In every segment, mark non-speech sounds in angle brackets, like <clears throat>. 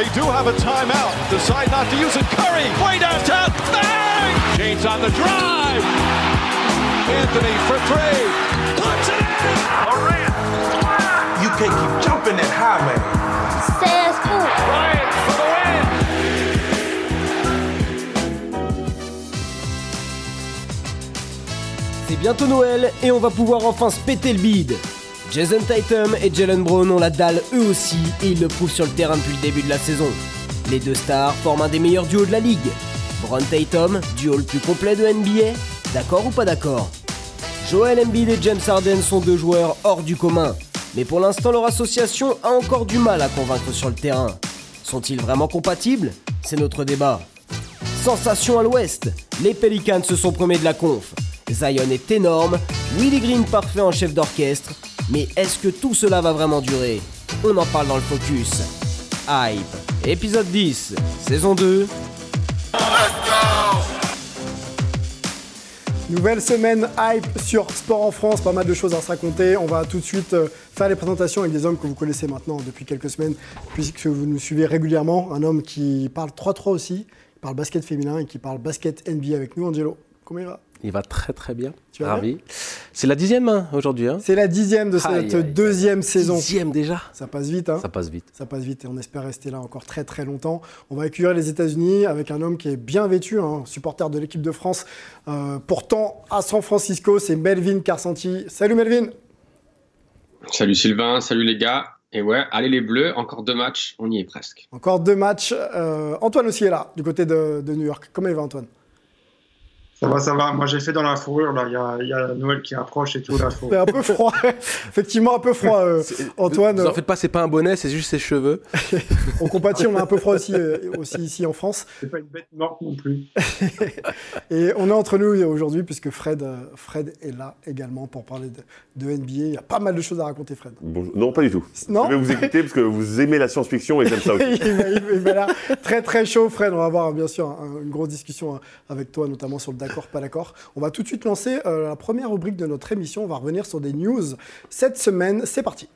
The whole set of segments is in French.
They do have a timeout. Decide not to use it. Curry, way downtown. Bang! James on the drive. Anthony for three. Puts it in. Durant. You can't keep jumping that high, man. Says who? Bryant for the win. C'est bientôt Noël et on va pouvoir enfin se péter le bide. Jason Tatum et Jalen Brown ont la dalle eux aussi et ils le prouvent sur le terrain depuis le début de la saison. Les deux stars forment un des meilleurs duos de la ligue. Brown Tatum, duo le plus complet de NBA, d'accord ou pas d'accord? Joel Embiid et James Harden sont deux joueurs hors du commun, mais pour l'instant leur association a encore du mal à convaincre sur le terrain. Sont-ils vraiment compatibles? C'est notre débat. Sensation à l'ouest, les Pelicans se sont premiers de la conf. Zion est énorme, Willie Green parfait en chef d'orchestre, mais est-ce que tout cela va vraiment durer? On en parle dans le focus. Hype, épisode 10, saison 2. Nouvelle semaine hype sur Sport en France, pas mal de choses à se raconter. On va tout de suite euh, faire les présentations avec des hommes que vous connaissez maintenant depuis quelques semaines, puisque vous nous suivez régulièrement. Un homme qui parle 3-3 aussi, qui parle basket féminin et qui parle basket NBA avec nous, Angelo. Comment il va? Il va très très bien. Tu Ravi. C'est la dixième hein, aujourd'hui. Hein. C'est la dixième de cette Aïe, aïe, aïe. deuxième saison. Dixième déjà. Ça passe vite, hein Ça passe vite. Ça passe vite et on espère rester là encore très très longtemps. On va accueillir les États-Unis avec un homme qui est bien vêtu, hein, supporter de l'équipe de France. Euh, pourtant, à San Francisco, c'est Melvin Carsanti. Salut Melvin Salut Sylvain, salut les gars. Et ouais, allez les Bleus, encore deux matchs, on y est presque. Encore deux matchs. Euh, Antoine aussi est là, du côté de, de New York. Comment il va Antoine? Ça va, ça va. Moi, j'ai fait dans la fourrure, là. Il y y a Noël qui approche et tout, là. Faut... C'est un peu froid, <laughs> effectivement un peu froid. euh, Antoine, Vous en faites pas, c'est pas un bonnet, c'est juste ses cheveux. <laughs> on compatit, on a un peu froid aussi, euh, aussi ici en France. C'est pas une bête morte non plus. <laughs> Et on est entre nous aujourd'hui puisque Fred, euh, Fred est là également pour parler de, de NBA. Il y a pas mal de choses à raconter, Fred. Bonjour. Non, pas du tout. Non? Je vais vous écouter parce que vous aimez la science-fiction et j'aime ça aussi. il l'air très très chaud, Fred. On va avoir bien sûr un- une grosse discussion hein, avec toi, notamment sur le pas d'accord. On va tout de suite lancer euh, la première rubrique de notre émission. On va revenir sur des news cette semaine. C'est parti.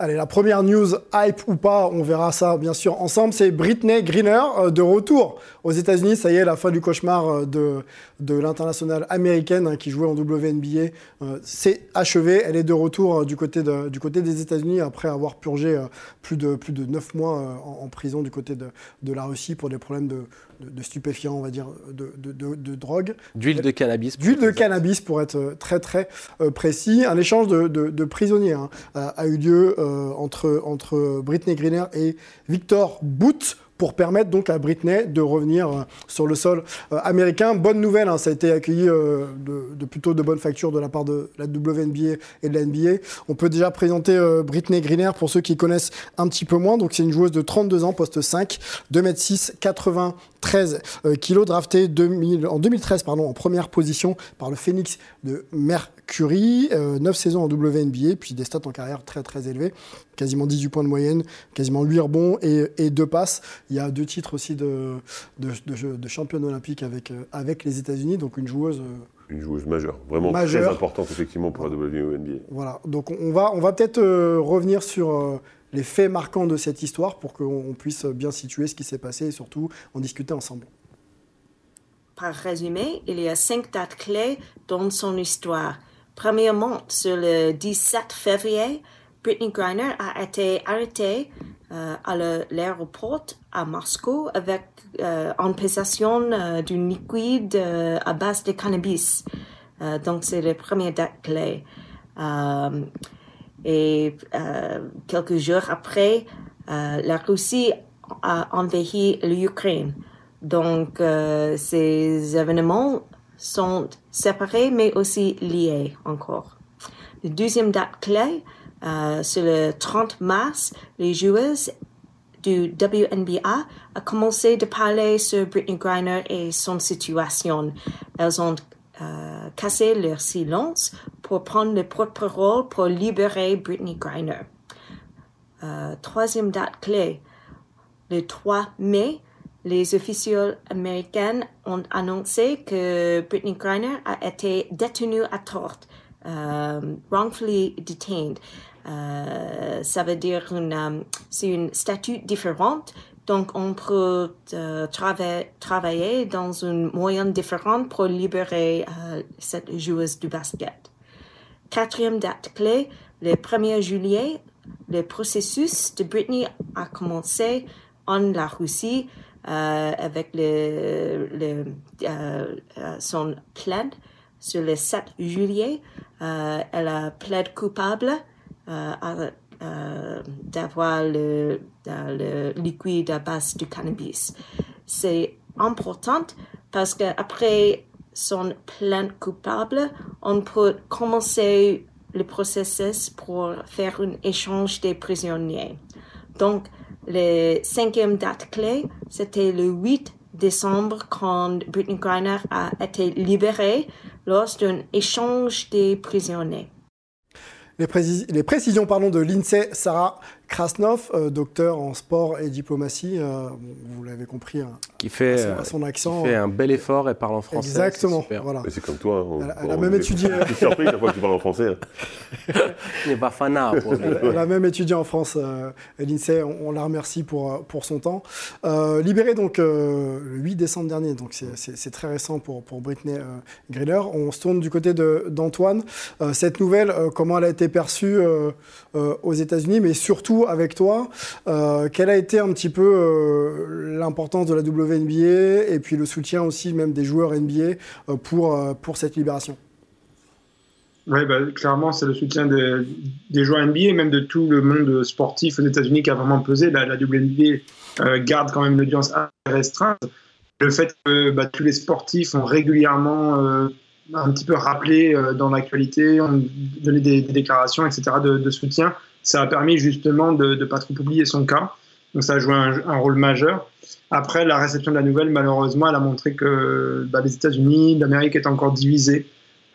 Allez, la première news, hype ou pas, on verra ça bien sûr ensemble, c'est Britney Greener euh, de retour aux États-Unis. Ça y est, la fin du cauchemar euh, de, de l'internationale américaine hein, qui jouait en WNBA, euh, c'est achevé. Elle est de retour euh, du, côté de- du côté des États-Unis après avoir purgé euh, plus, de, plus de 9 mois euh, en, en prison du côté de, de la Russie pour des problèmes de, de- de stupéfiants, on va dire, de, drogue. D'huile de cannabis. D'huile de cannabis, pour être euh, très très euh, précis. Un échange de, prisonniers hein, a, a eu lieu euh, entre, entre Britney Greener et Victor Boot pour permettre donc à Britney de revenir euh, sur le sol euh, américain. Bonne nouvelle, hein, ça a été accueilli euh, de, plutôt de bonne facture de la part de la WNBA et de la NBA. On peut déjà présenter Britney Greener pour ceux qui connaissent un petit peu moins. Donc c'est une joueuse de 32 ans, poste 5, 2m6, 93 euh, kilos, draftée 2000 en 2013 pardon, en première position par le Phoenix de Mercury. Euh, 9 saisons en WNBA, puis des stats en carrière très très élevées. Quasiment 18 points de moyenne, quasiment 8 rebonds et, et 2 passes. Il y a deux titres aussi de, de, de, de championne olympique avec, euh, avec les États-Unis, donc une joueuse. euh, Une joueuse majeure, vraiment Majeure. très importante effectivement pour la WNBA. Voilà, donc on va, on va peut-être euh, revenir sur euh, les faits marquants de cette histoire pour qu'on on puisse bien situer ce qui s'est passé et surtout en discuter ensemble. Par résumé, il y a cinq dates clés dans son histoire. Premièrement, sur le 17 février, Britney Griner a été arrêtée euh, à le- l'aéroport à Moscou avec euh, en possession euh, d'une liquide euh, à base de cannabis. Donc c'est la première date clé. Et quelques jours après, la Russie a envahi l'Ukraine. Donc, ces événements sont séparés mais aussi liés encore. La deuxième date clé, euh, c'est le 30 mars, les joueuses du WNBA a commencé de parler sur Britney Griner et son situation. Elles ont euh, cassé leur silence pour prendre le porte-parole pour libérer Britney Griner. Euh, troisième date clé, le 3 mai, les officiels américains ont annoncé que Brittany Griner a été détenue à tort, euh, wrongfully detained. Euh, ça veut dire une, c'est une statut différente. Donc, on peut euh, travailler dans une moyenne différente pour libérer euh, cette joueuse du basket. Quatrième date clé, le 1er juillet, le processus de Britney a commencé en Russie euh, avec le, le euh, euh, son plainte sur le 7 juillet. Euh, elle a plaidé coupable d'avoir le, le liquide à base du cannabis. C'est important parce qu'après son plainte coupable, on peut commencer le processus pour faire un échange des prisonniers. Donc, la cinquième date clé, c'était le 8 décembre quand Britney Griner a été libérée lors d'un échange des prisonniers. Les, les précisions pardon, de l'INSEE, Sarah Krasnov, euh, docteur en sport et diplomatie, euh, vous l'avez compris, hein, qui fait, à son, accent. Qui fait un bel effort et parle en français. Exactement. Voilà. C'est comme toi. On, elle, elle a même étudié. Je suis surpris chaque fois que tu parles en français. <laughs> Il n'est pas fanat. Elle a même étudié en France. Euh, L'INSEE, on, on, la remercie pour, pour son temps. Euh, libérée donc euh, le 8 décembre dernier, donc c'est très récent pour, pour Britney Griller. On se tourne du côté d'Antoine. cette nouvelle, comment elle a été perçue aux États-Unis, mais surtout avec toi. Euh, quelle a été un petit peu euh, l'importance de la WNBA et puis le soutien aussi même des joueurs NBA euh, pour, pour cette libération? Oui, bah, clairement, c'est le soutien de, des joueurs NBA et même de tout le monde sportif aux États-Unis qui a vraiment pesé. La, WNBA garde quand même une audience restreinte. Le fait que bah, tous les sportifs ont régulièrement un petit peu rappelé dans l'actualité, ont donné des, déclarations, etc., de soutien, ça a permis justement de ne pas trop oublier son cas. Donc ça a joué un, rôle majeur. Après, la réception de la nouvelle, malheureusement, elle a montré que bah, les États-Unis, l'Amérique est encore divisée.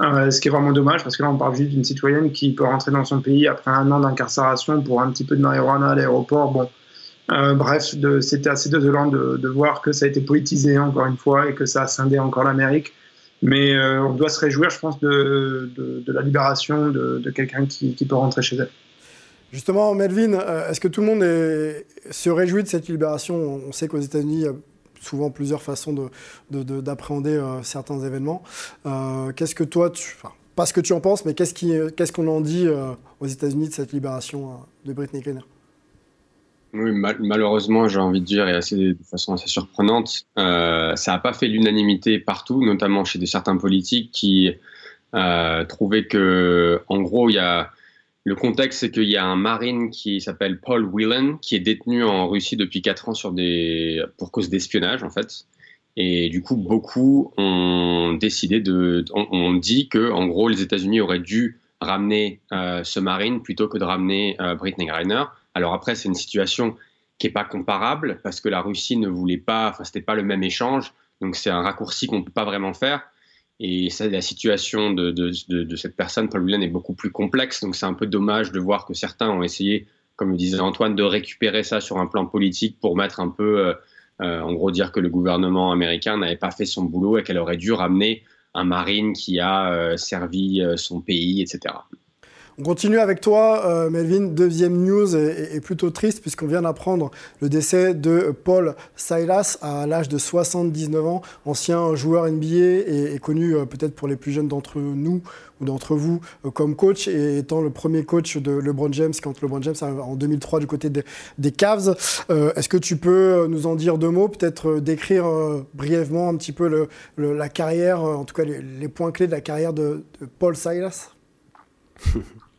Euh, ce qui est vraiment dommage parce que là, on parle juste d'une citoyenne qui peut rentrer dans son pays après un an d'incarcération pour un petit peu de marijuana à l'aéroport. Bon, euh, bref, c'était assez désolant de, voir que ça a été politisé encore une fois et que ça a scindé encore l'Amérique. Mais euh, on doit se réjouir, je pense, de, la libération de, quelqu'un qui peut rentrer chez elle. Justement, Melvin, est-ce que tout le monde se réjouit de cette libération? On sait qu'aux États-Unis, il y a souvent plusieurs façons d'appréhender de, de, euh, certains événements. Euh, qu'est-ce que toi, enfin, pas ce que tu en penses, mais qu'est-ce qu'on qu en dit euh, aux États-Unis de cette libération euh, de Britney Griner? Oui, mal malheureusement, j'ai envie de dire, et assez, de façon assez surprenante, euh, ça n'a pas fait l'unanimité partout, notamment chez des certains politiques qui euh, trouvaient que, en gros, il y a le contexte, c'est qu'il y a un marine qui s'appelle Paul Whelan, qui est détenu en Russie depuis 4 ans sur des... pour cause d'espionnage, en fait. Et du coup, beaucoup ont décidé de. On, dit que, en gros, les États-Unis auraient dû ramener euh, ce marine plutôt que de ramener euh, Britney Griner. Alors après, c'est une situation qui n'est pas comparable parce que la Russie ne voulait pas. Enfin, c'était pas le même échange. Donc c'est un raccourci qu'on ne peut pas vraiment faire. Et la situation de, cette personne, Paul est beaucoup plus complexe. Donc c'est un peu dommage de voir que certains ont essayé, comme le disait Antoine, de récupérer ça sur un plan politique pour mettre un peu, euh, euh, en gros, dire que le gouvernement américain n'avait pas fait son boulot et qu'elle aurait dû ramener un marine qui a euh, servi son pays, etc. On continue avec toi, euh, Melvin. Deuxième news est, plutôt triste puisqu'on vient d'apprendre le décès de Paul Silas à l'âge de 79 ans, ancien joueur NBA et, connu euh, peut-être pour les plus jeunes d'entre nous ou d'entre vous euh, comme coach et étant le premier coach de LeBron James quand LeBron James en 2003 du côté de, des Cavs. Est-ce que tu peux nous en dire deux mots, peut-être décrire brièvement un petit peu la carrière, en tout cas les, points clés de la carrière de Paul Silas? <laughs>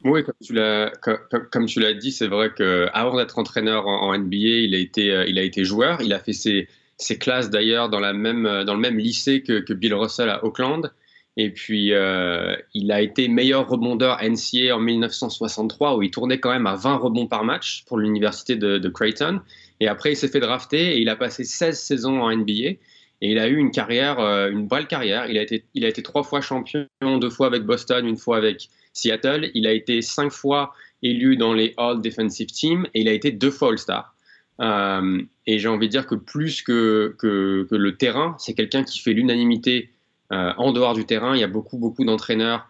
Oui, comme tu l'as dit, c'est vrai que avant d'être entraîneur en, NBA, il a été euh, il a été joueur. Il a fait ses, ses classes d'ailleurs même dans le même lycée que, que Bill Russell à Auckland. Et puis euh, il a été meilleur rebondeur NCA en 1963 où il tournait quand même à 20 rebonds par match pour l'université de, de, Creighton. Et après il s'est fait drafter et il a passé 16 saisons en NBA. Et il a eu une carrière, euh, une belle carrière. Il a été, il a été trois fois champion, deux fois avec Boston, une fois avec Seattle. Il a été cinq fois élu dans les All Defensive Team et il a été deux fois All-Star. Euh, et j'ai envie de dire que plus que, que, le terrain, c'est quelqu'un qui fait l'unanimité euh, en dehors du terrain. Il y a beaucoup, beaucoup d'entraîneurs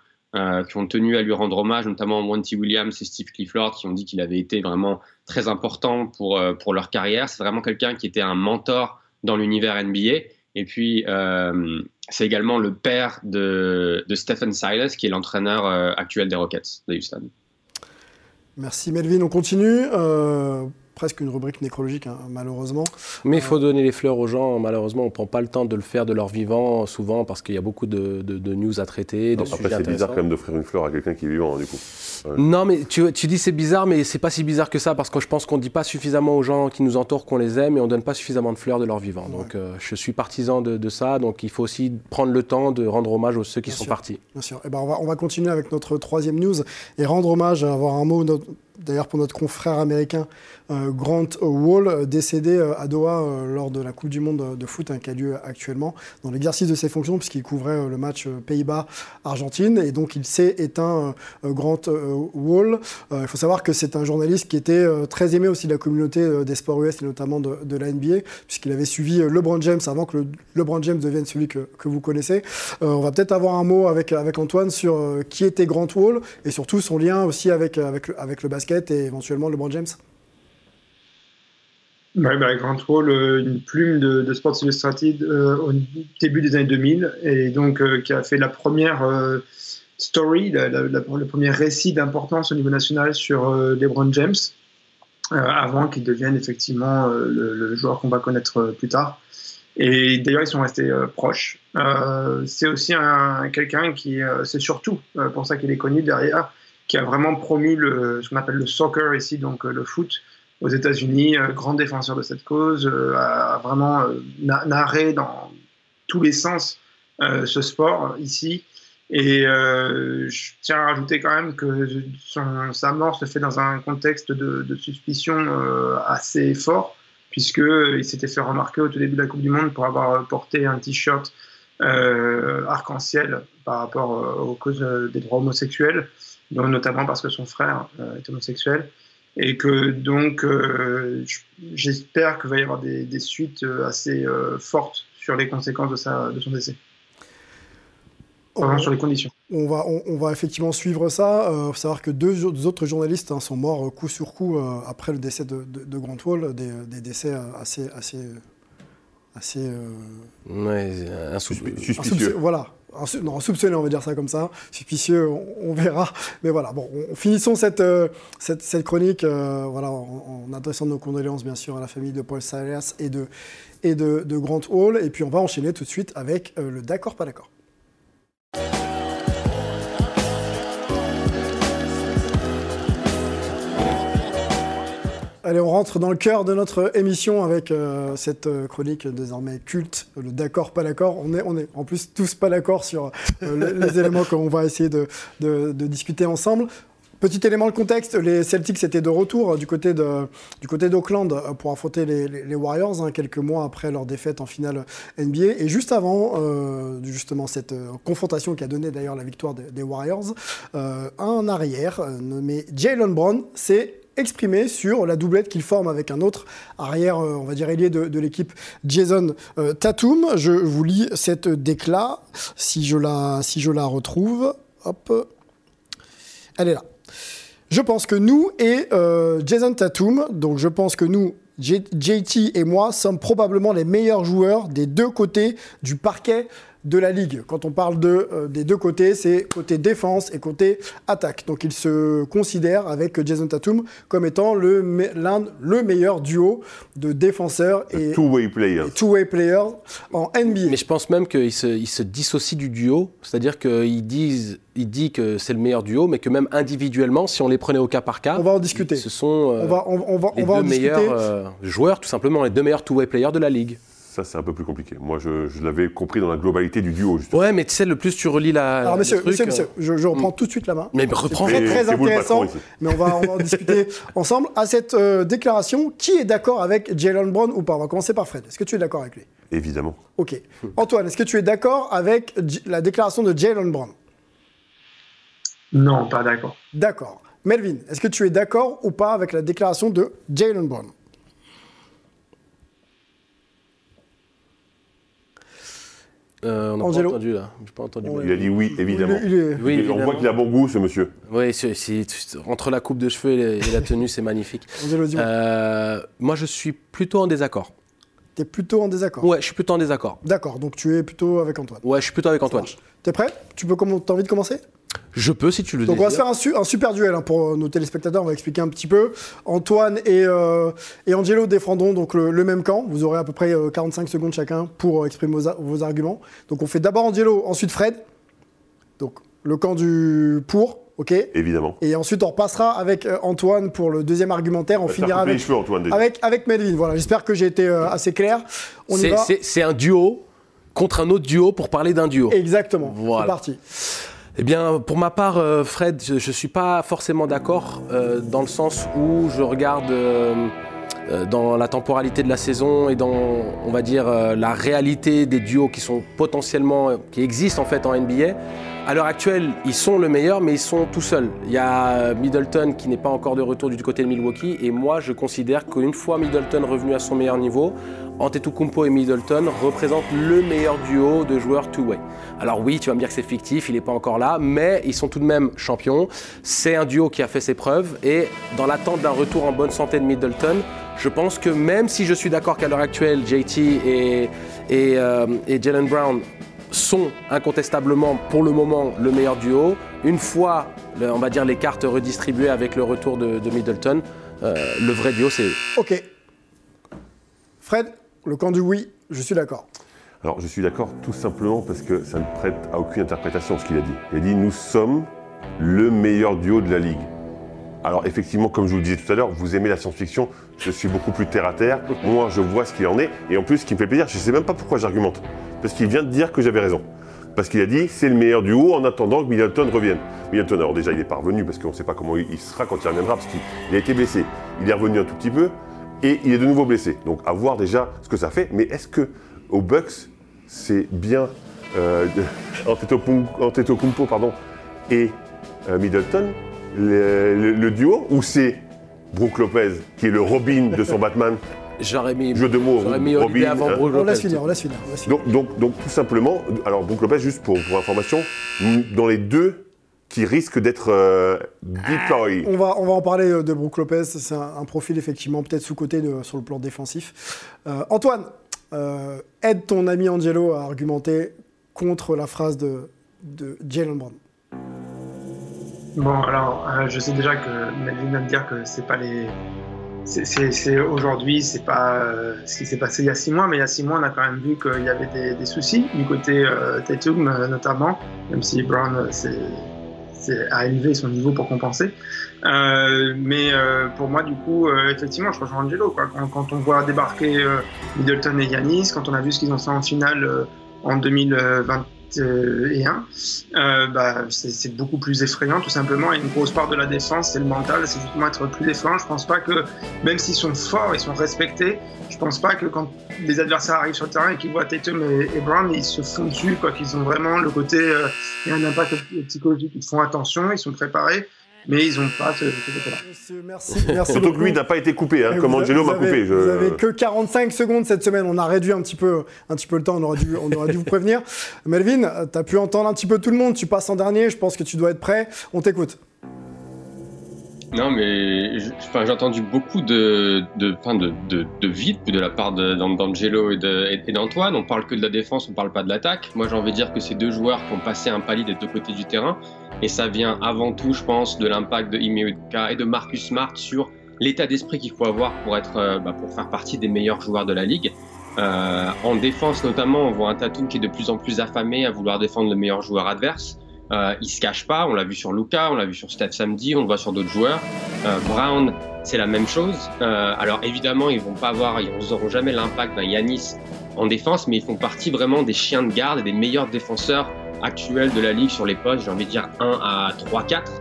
qui ont tenu à lui rendre hommage, notamment Monty Williams et Steve Clifford, qui ont dit qu'il avait été vraiment très important pour, pour leur carrière. C'est vraiment quelqu'un qui était un mentor dans l'univers NBA. Et puis, euh, c'est également le père de, Stephen Silas, qui est l'entraîneur euh, actuel des Rockets de Houston. Merci Melvin, on continue. Euh, presque une rubrique nécrologique, hein, malheureusement. Mais il faut donner les fleurs aux gens. Malheureusement, on ne prend pas le temps de le faire de leur vivant, souvent, parce qu'il y a beaucoup de, de- de news à traiter. de Après, c'est bizarre quand même d'offrir une fleur à quelqu'un qui est vivant, hein, du coup. Ouais. Non, mais tu, tu dis c'est bizarre, mais c'est pas si bizarre que ça, parce que je pense qu'on dit pas suffisamment aux gens qui nous entourent qu'on les aime et on donne pas suffisamment de fleurs de leur vivant. Donc, euh, je suis partisan de, de ça. Donc, il faut aussi prendre le temps de rendre hommage aux ceux qui Bien sont sûr. partis. Bien sûr. Eh ben, on, va, on va continuer avec notre troisième news et rendre hommage, avoir un mot d'ailleurs pour notre confrère américain euh, Grant Wall, décédé euh, à Doha euh, lors de la Coupe du Monde de foot hein, qui a lieu actuellement, dans l'exercice de ses fonctions, puisqu'il couvrait le match Pays-Bas-Argentine. Et donc il s'est éteint, Grant Wall. Il faut savoir que c'est un journaliste qui était très aimé aussi de la communauté des sports US et notamment de, la NBA, puisqu'il avait suivi LeBron James avant que le, LeBron James devienne celui que, que vous connaissez. On va peut-être avoir un mot avec, avec Antoine sur qui était Grant Wall et surtout son lien aussi avec, avec, avec le basket et éventuellement LeBron James? Bah, Grant Wall, euh, une plume de, Sports Illustrated euh, au début des années 2000, et donc euh, qui a fait la première story, le premier récit d'importance au niveau national sur LeBron James, avant qu'il devienne effectivement le, joueur qu'on va connaître plus tard. Et d'ailleurs, ils sont restés proches. C'est aussi un, quelqu'un qui, c'est surtout pour ça qu'il est connu derrière, qui a vraiment promu le, ce qu'on appelle le soccer ici, donc euh, le foot, aux États-Unis, euh, grand défenseur de cette cause, euh, a vraiment na- narré dans tous les sens ce sport ici. Et je tiens à rajouter quand même que son- sa mort se fait dans un contexte de, suspicion assez fort, puisqu'il s'était fait remarquer au tout début de la Coupe du Monde pour avoir porté un t-shirt euh, arc-en-ciel par rapport euh, aux causes euh, des droits homosexuels, notamment parce que son frère est homosexuel et que donc j'espère qu'il va y avoir des, des suites assez fortes sur les conséquences de, sa, de son décès, Enfin, sur les conditions. On va, on, on va effectivement suivre ça. Il faut savoir que deux, autres journalistes hein, sont morts coup sur coup euh, après le décès de, de- de Grant Wall, des, des décès assez, assez, assez euh, Ouais, un sou- Suspicieux. Insoupçonné, voilà. Non, soupçonné, on va dire ça comme ça. Suspicieux, on, on verra. <laughs> Mais voilà, bon, on, finissons cette, euh, cette, cette chronique euh, voilà, en, en adressant nos condoléances, bien sûr, à la famille de Paul Silas et de, et de, de Grant Hall. Et puis, on va enchaîner tout de suite avec euh, le d'accord, pas d'accord. Allez, on rentre dans le cœur de notre émission avec euh, cette euh, chronique désormais culte, le d'accord, pas d'accord. On est, on est en plus tous pas d'accord sur euh, les, <laughs> les éléments qu'on va essayer de, de- de discuter ensemble. Petit élément, le contexte, les Celtics étaient de retour du côté de- du côté d'Auckland pour affronter les, les- les Warriors, hein, quelques mois après leur défaite en finale NBA. Et juste avant, euh, justement, cette confrontation qui a donné d'ailleurs la victoire des, des Warriors, euh, un arrière nommé Jalen Brown s'est exprimé sur la doublette qu'il forme avec un autre arrière, euh, on va dire ailier de, l'équipe, Jason euh, Tatum. Je vous lis cette décla, si je la, retrouve. Hop. Elle est là. Je pense que nous et euh, Jason Tatum, donc je pense que nous, JT et moi, sommes probablement les meilleurs joueurs des deux côtés du parquet de la ligue. Quand on parle de, euh, des deux côtés, c'est côté défense et côté attaque. Donc il se considère avec Jason Tatum comme étant le, me- l'un, le meilleur duo de défenseurs et Two-way players. et two-way players en NBA. Mais je pense même qu'il se, il se dissocie du duo, c'est-à-dire qu'il disent, il dit que c'est le meilleur duo, mais que même individuellement, si on les prenait au cas par cas, On va en discuter. ce sont euh, On va, on, on va, les on va deux en meilleurs euh, joueurs, tout simplement, les deux meilleurs two-way players de la ligue. Ça, c'est un peu plus compliqué. Moi, je, je l'avais compris dans la globalité du duo, justement. Ouais, mais tu sais, le plus tu relis la. Alors, le monsieur, truc, monsieur, monsieur, je, je reprends tout de suite la main. Mais reprends. très, très c'est vous le intéressant. patron. Mais on va, on va en discuter <laughs> ensemble. À cette euh, déclaration, qui est d'accord avec Jalen Brown ou pas? On va commencer par Fred. Est-ce que tu es d'accord avec lui? Évidemment. Ok. <laughs> Antoine, est-ce que tu es d'accord avec la déclaration de Jalen Brown? Non, pas d'accord. D'accord. Melvin, est-ce que tu es d'accord ou pas avec la déclaration de Jalen Brown? Euh, on n'a pas entendu là. Pas entendu. Ouais. Il a dit oui, évidemment. Il est- il est- Oui, on voit qu'il a bon goût, ce monsieur. Oui, entre la coupe de cheveux et, la tenue, c'est magnifique. <laughs> Euh, moi, je suis plutôt en désaccord. T'es plutôt en désaccord. Ouais, je suis plutôt en désaccord. D'accord, donc tu es plutôt avec Antoine. Ouais, je suis plutôt avec Antoine. T'es prêt? Tu peux T'as envie de commencer? Je peux si tu le Donc on va se faire un, su- un super duel hein, pour euh, nos téléspectateurs, on va expliquer un petit peu. Antoine et, euh, et Angelo défendront donc le, le même camp. Vous aurez à peu près euh, 45 secondes chacun pour euh, exprimer vos, arguments. Donc on fait d'abord Angelo, ensuite Fred. Donc le camp du pour, ok Évidemment. Et ensuite on repassera avec euh, Antoine pour le deuxième argumentaire. On finira avec, cheveux, Antoine, déjà. avec, avec Melvin. Voilà, j'espère que j'ai été euh, assez clair. C'est un duo contre un autre duo pour parler d'un duo. Exactement, Voilà. c'est parti. Eh bien, pour ma part, euh, Fred, je ne suis pas forcément d'accord euh, dans le sens où je regarde euh, dans la temporalité de la saison et dans, on va dire, la réalité des duos qui sont potentiellement, qui existent en fait en NBA. À l'heure actuelle, ils sont le meilleur, mais ils sont tout seuls. Il y a Middleton qui n'est pas encore de retour du côté de Milwaukee, et moi, je considère qu'une fois Middleton revenu à son meilleur niveau, Antetokounmpo et Middleton représentent le meilleur duo de joueurs two-way. Alors oui, tu vas me dire que c'est fictif, il n'est pas encore là, mais ils sont tout de même champions. C'est un duo qui a fait ses preuves, et dans l'attente d'un retour en bonne santé de Middleton, je pense que même si je suis d'accord qu'à l'heure actuelle, JT et, euh, et Jalen Brown sont incontestablement pour le moment le meilleur duo. Une fois, on va dire, les cartes redistribuées avec le retour de, Middleton, euh, le vrai duo, c'est. Ok. Fred, le camp du oui, je suis d'accord. Alors, je suis d'accord tout simplement parce que ça ne prête à aucune interprétation ce qu'il a dit. Il a dit Nous sommes le meilleur duo de la ligue. Alors, effectivement, comme je vous le disais tout à l'heure, vous aimez la science-fiction, je suis beaucoup plus terre à terre. Moi, je vois ce qu'il en est. Et en plus, ce qui me fait plaisir, je ne sais même pas pourquoi j'argumente. Parce qu'il vient de dire que j'avais raison. Parce qu'il a dit c'est le meilleur duo en attendant que Middleton revienne. Middleton, alors déjà, il n'est pas revenu parce qu'on ne sait pas comment il sera quand il reviendra, parce qu'il il a été blessé. Il est revenu un tout petit peu et il est de nouveau blessé. Donc, à voir déjà ce que ça fait. Mais est-ce que au Bucks, c'est bien euh, <laughs> Antetokounmpo pardon, et euh, Middleton, le, le- le duo, ou c'est Brook Lopez, qui est le Robin de son Batman? <laughs> J'aurais mis, Jeu de mots, j'aurais mis Robin, avant hein. Brook On Lopez. laisse finir, on laisse finir. on laisse finir. donc, donc, donc, tout simplement, alors Brook Lopez, juste pour, pour information, dans les deux qui risquent d'être euh, deployed. On va, on va en parler euh, de Brook Lopez. C'est un, un profil effectivement peut-être sous-côté sur le plan défensif. Euh, Antoine, euh, aide ton ami Angelo à argumenter contre la phrase de, de Jalen Brown. Bon, alors, euh, je sais déjà que Melvin va me dire que c'est pas les. c'est- aujourd'hui, c'est pas euh, ce qui s'est passé il y a six mois, mais il y a six mois, on a quand même vu qu'il y avait des, des soucis du côté euh, Tatum euh, notamment, même si Brown euh, c'est- a élevé son niveau pour compenser. Euh, mais euh, pour moi, du coup, euh, effectivement, je rejoins Angelo. Quoi. Quand, quand on voit débarquer Middleton et Yanis, quand on a vu ce qu'ils ont fait en finale euh, en 2021, euh, bah, c'est beaucoup plus effrayant, tout simplement. Et une grosse part de la défense, c'est le mental, c'est justement être plus effrayant. Je pense pas que, même s'ils sont forts, ils sont respectés, je pense pas que quand les adversaires arrivent sur le terrain et qu'ils voient Tatum et, et Brown, ils se font dessus, quoi. Qu'ils ont vraiment le côté, euh, il y a un impact psychologique, ils font attention, ils sont préparés, mais ils ont pas ce, ce côté-là. Merci, merci Surtout que lui n'a pas été coupé, hein, comme Angelo m'a coupé. je- Vous avez que 45 secondes cette semaine. On a réduit un petit peu, un petit peu le temps. On aurait dû, on aurait dû vous prévenir. Melvin, tu as pu entendre un petit peu tout le monde. Tu passes en dernier. Je pense que tu dois être prêt. On t'écoute. Non, mais j'ai entendu beaucoup de, de, de, de, de vide de la part d'Angelo et d'Antoine. On parle que de la défense, on parle pas de l'attaque. Moi, j'ai envie de dire que ces deux joueurs qui ont passé un palier des deux côtés du terrain. Et ça vient avant tout, je pense, de l'impact de Ime Udoka et de Marcus Smart sur l'état d'esprit qu'il faut avoir pour, être, euh, bah, pour faire partie des meilleurs joueurs de la ligue. Euh, en défense notamment, on voit un Tatum qui est de plus en plus affamé à vouloir défendre le meilleur joueur adverse. Euh, il se cache pas, on l'a vu sur Luca, on l'a vu sur Steph samedi, on le voit sur d'autres joueurs. Euh, Brown, c'est la même chose. Euh, alors évidemment, ils vont pas avoir, ils n'auront jamais l'impact d'un Yanis en défense, mais ils font partie vraiment des chiens de garde et des meilleurs défenseurs actuels de la ligue sur les postes. J'ai envie de dire 1 à 3, 4.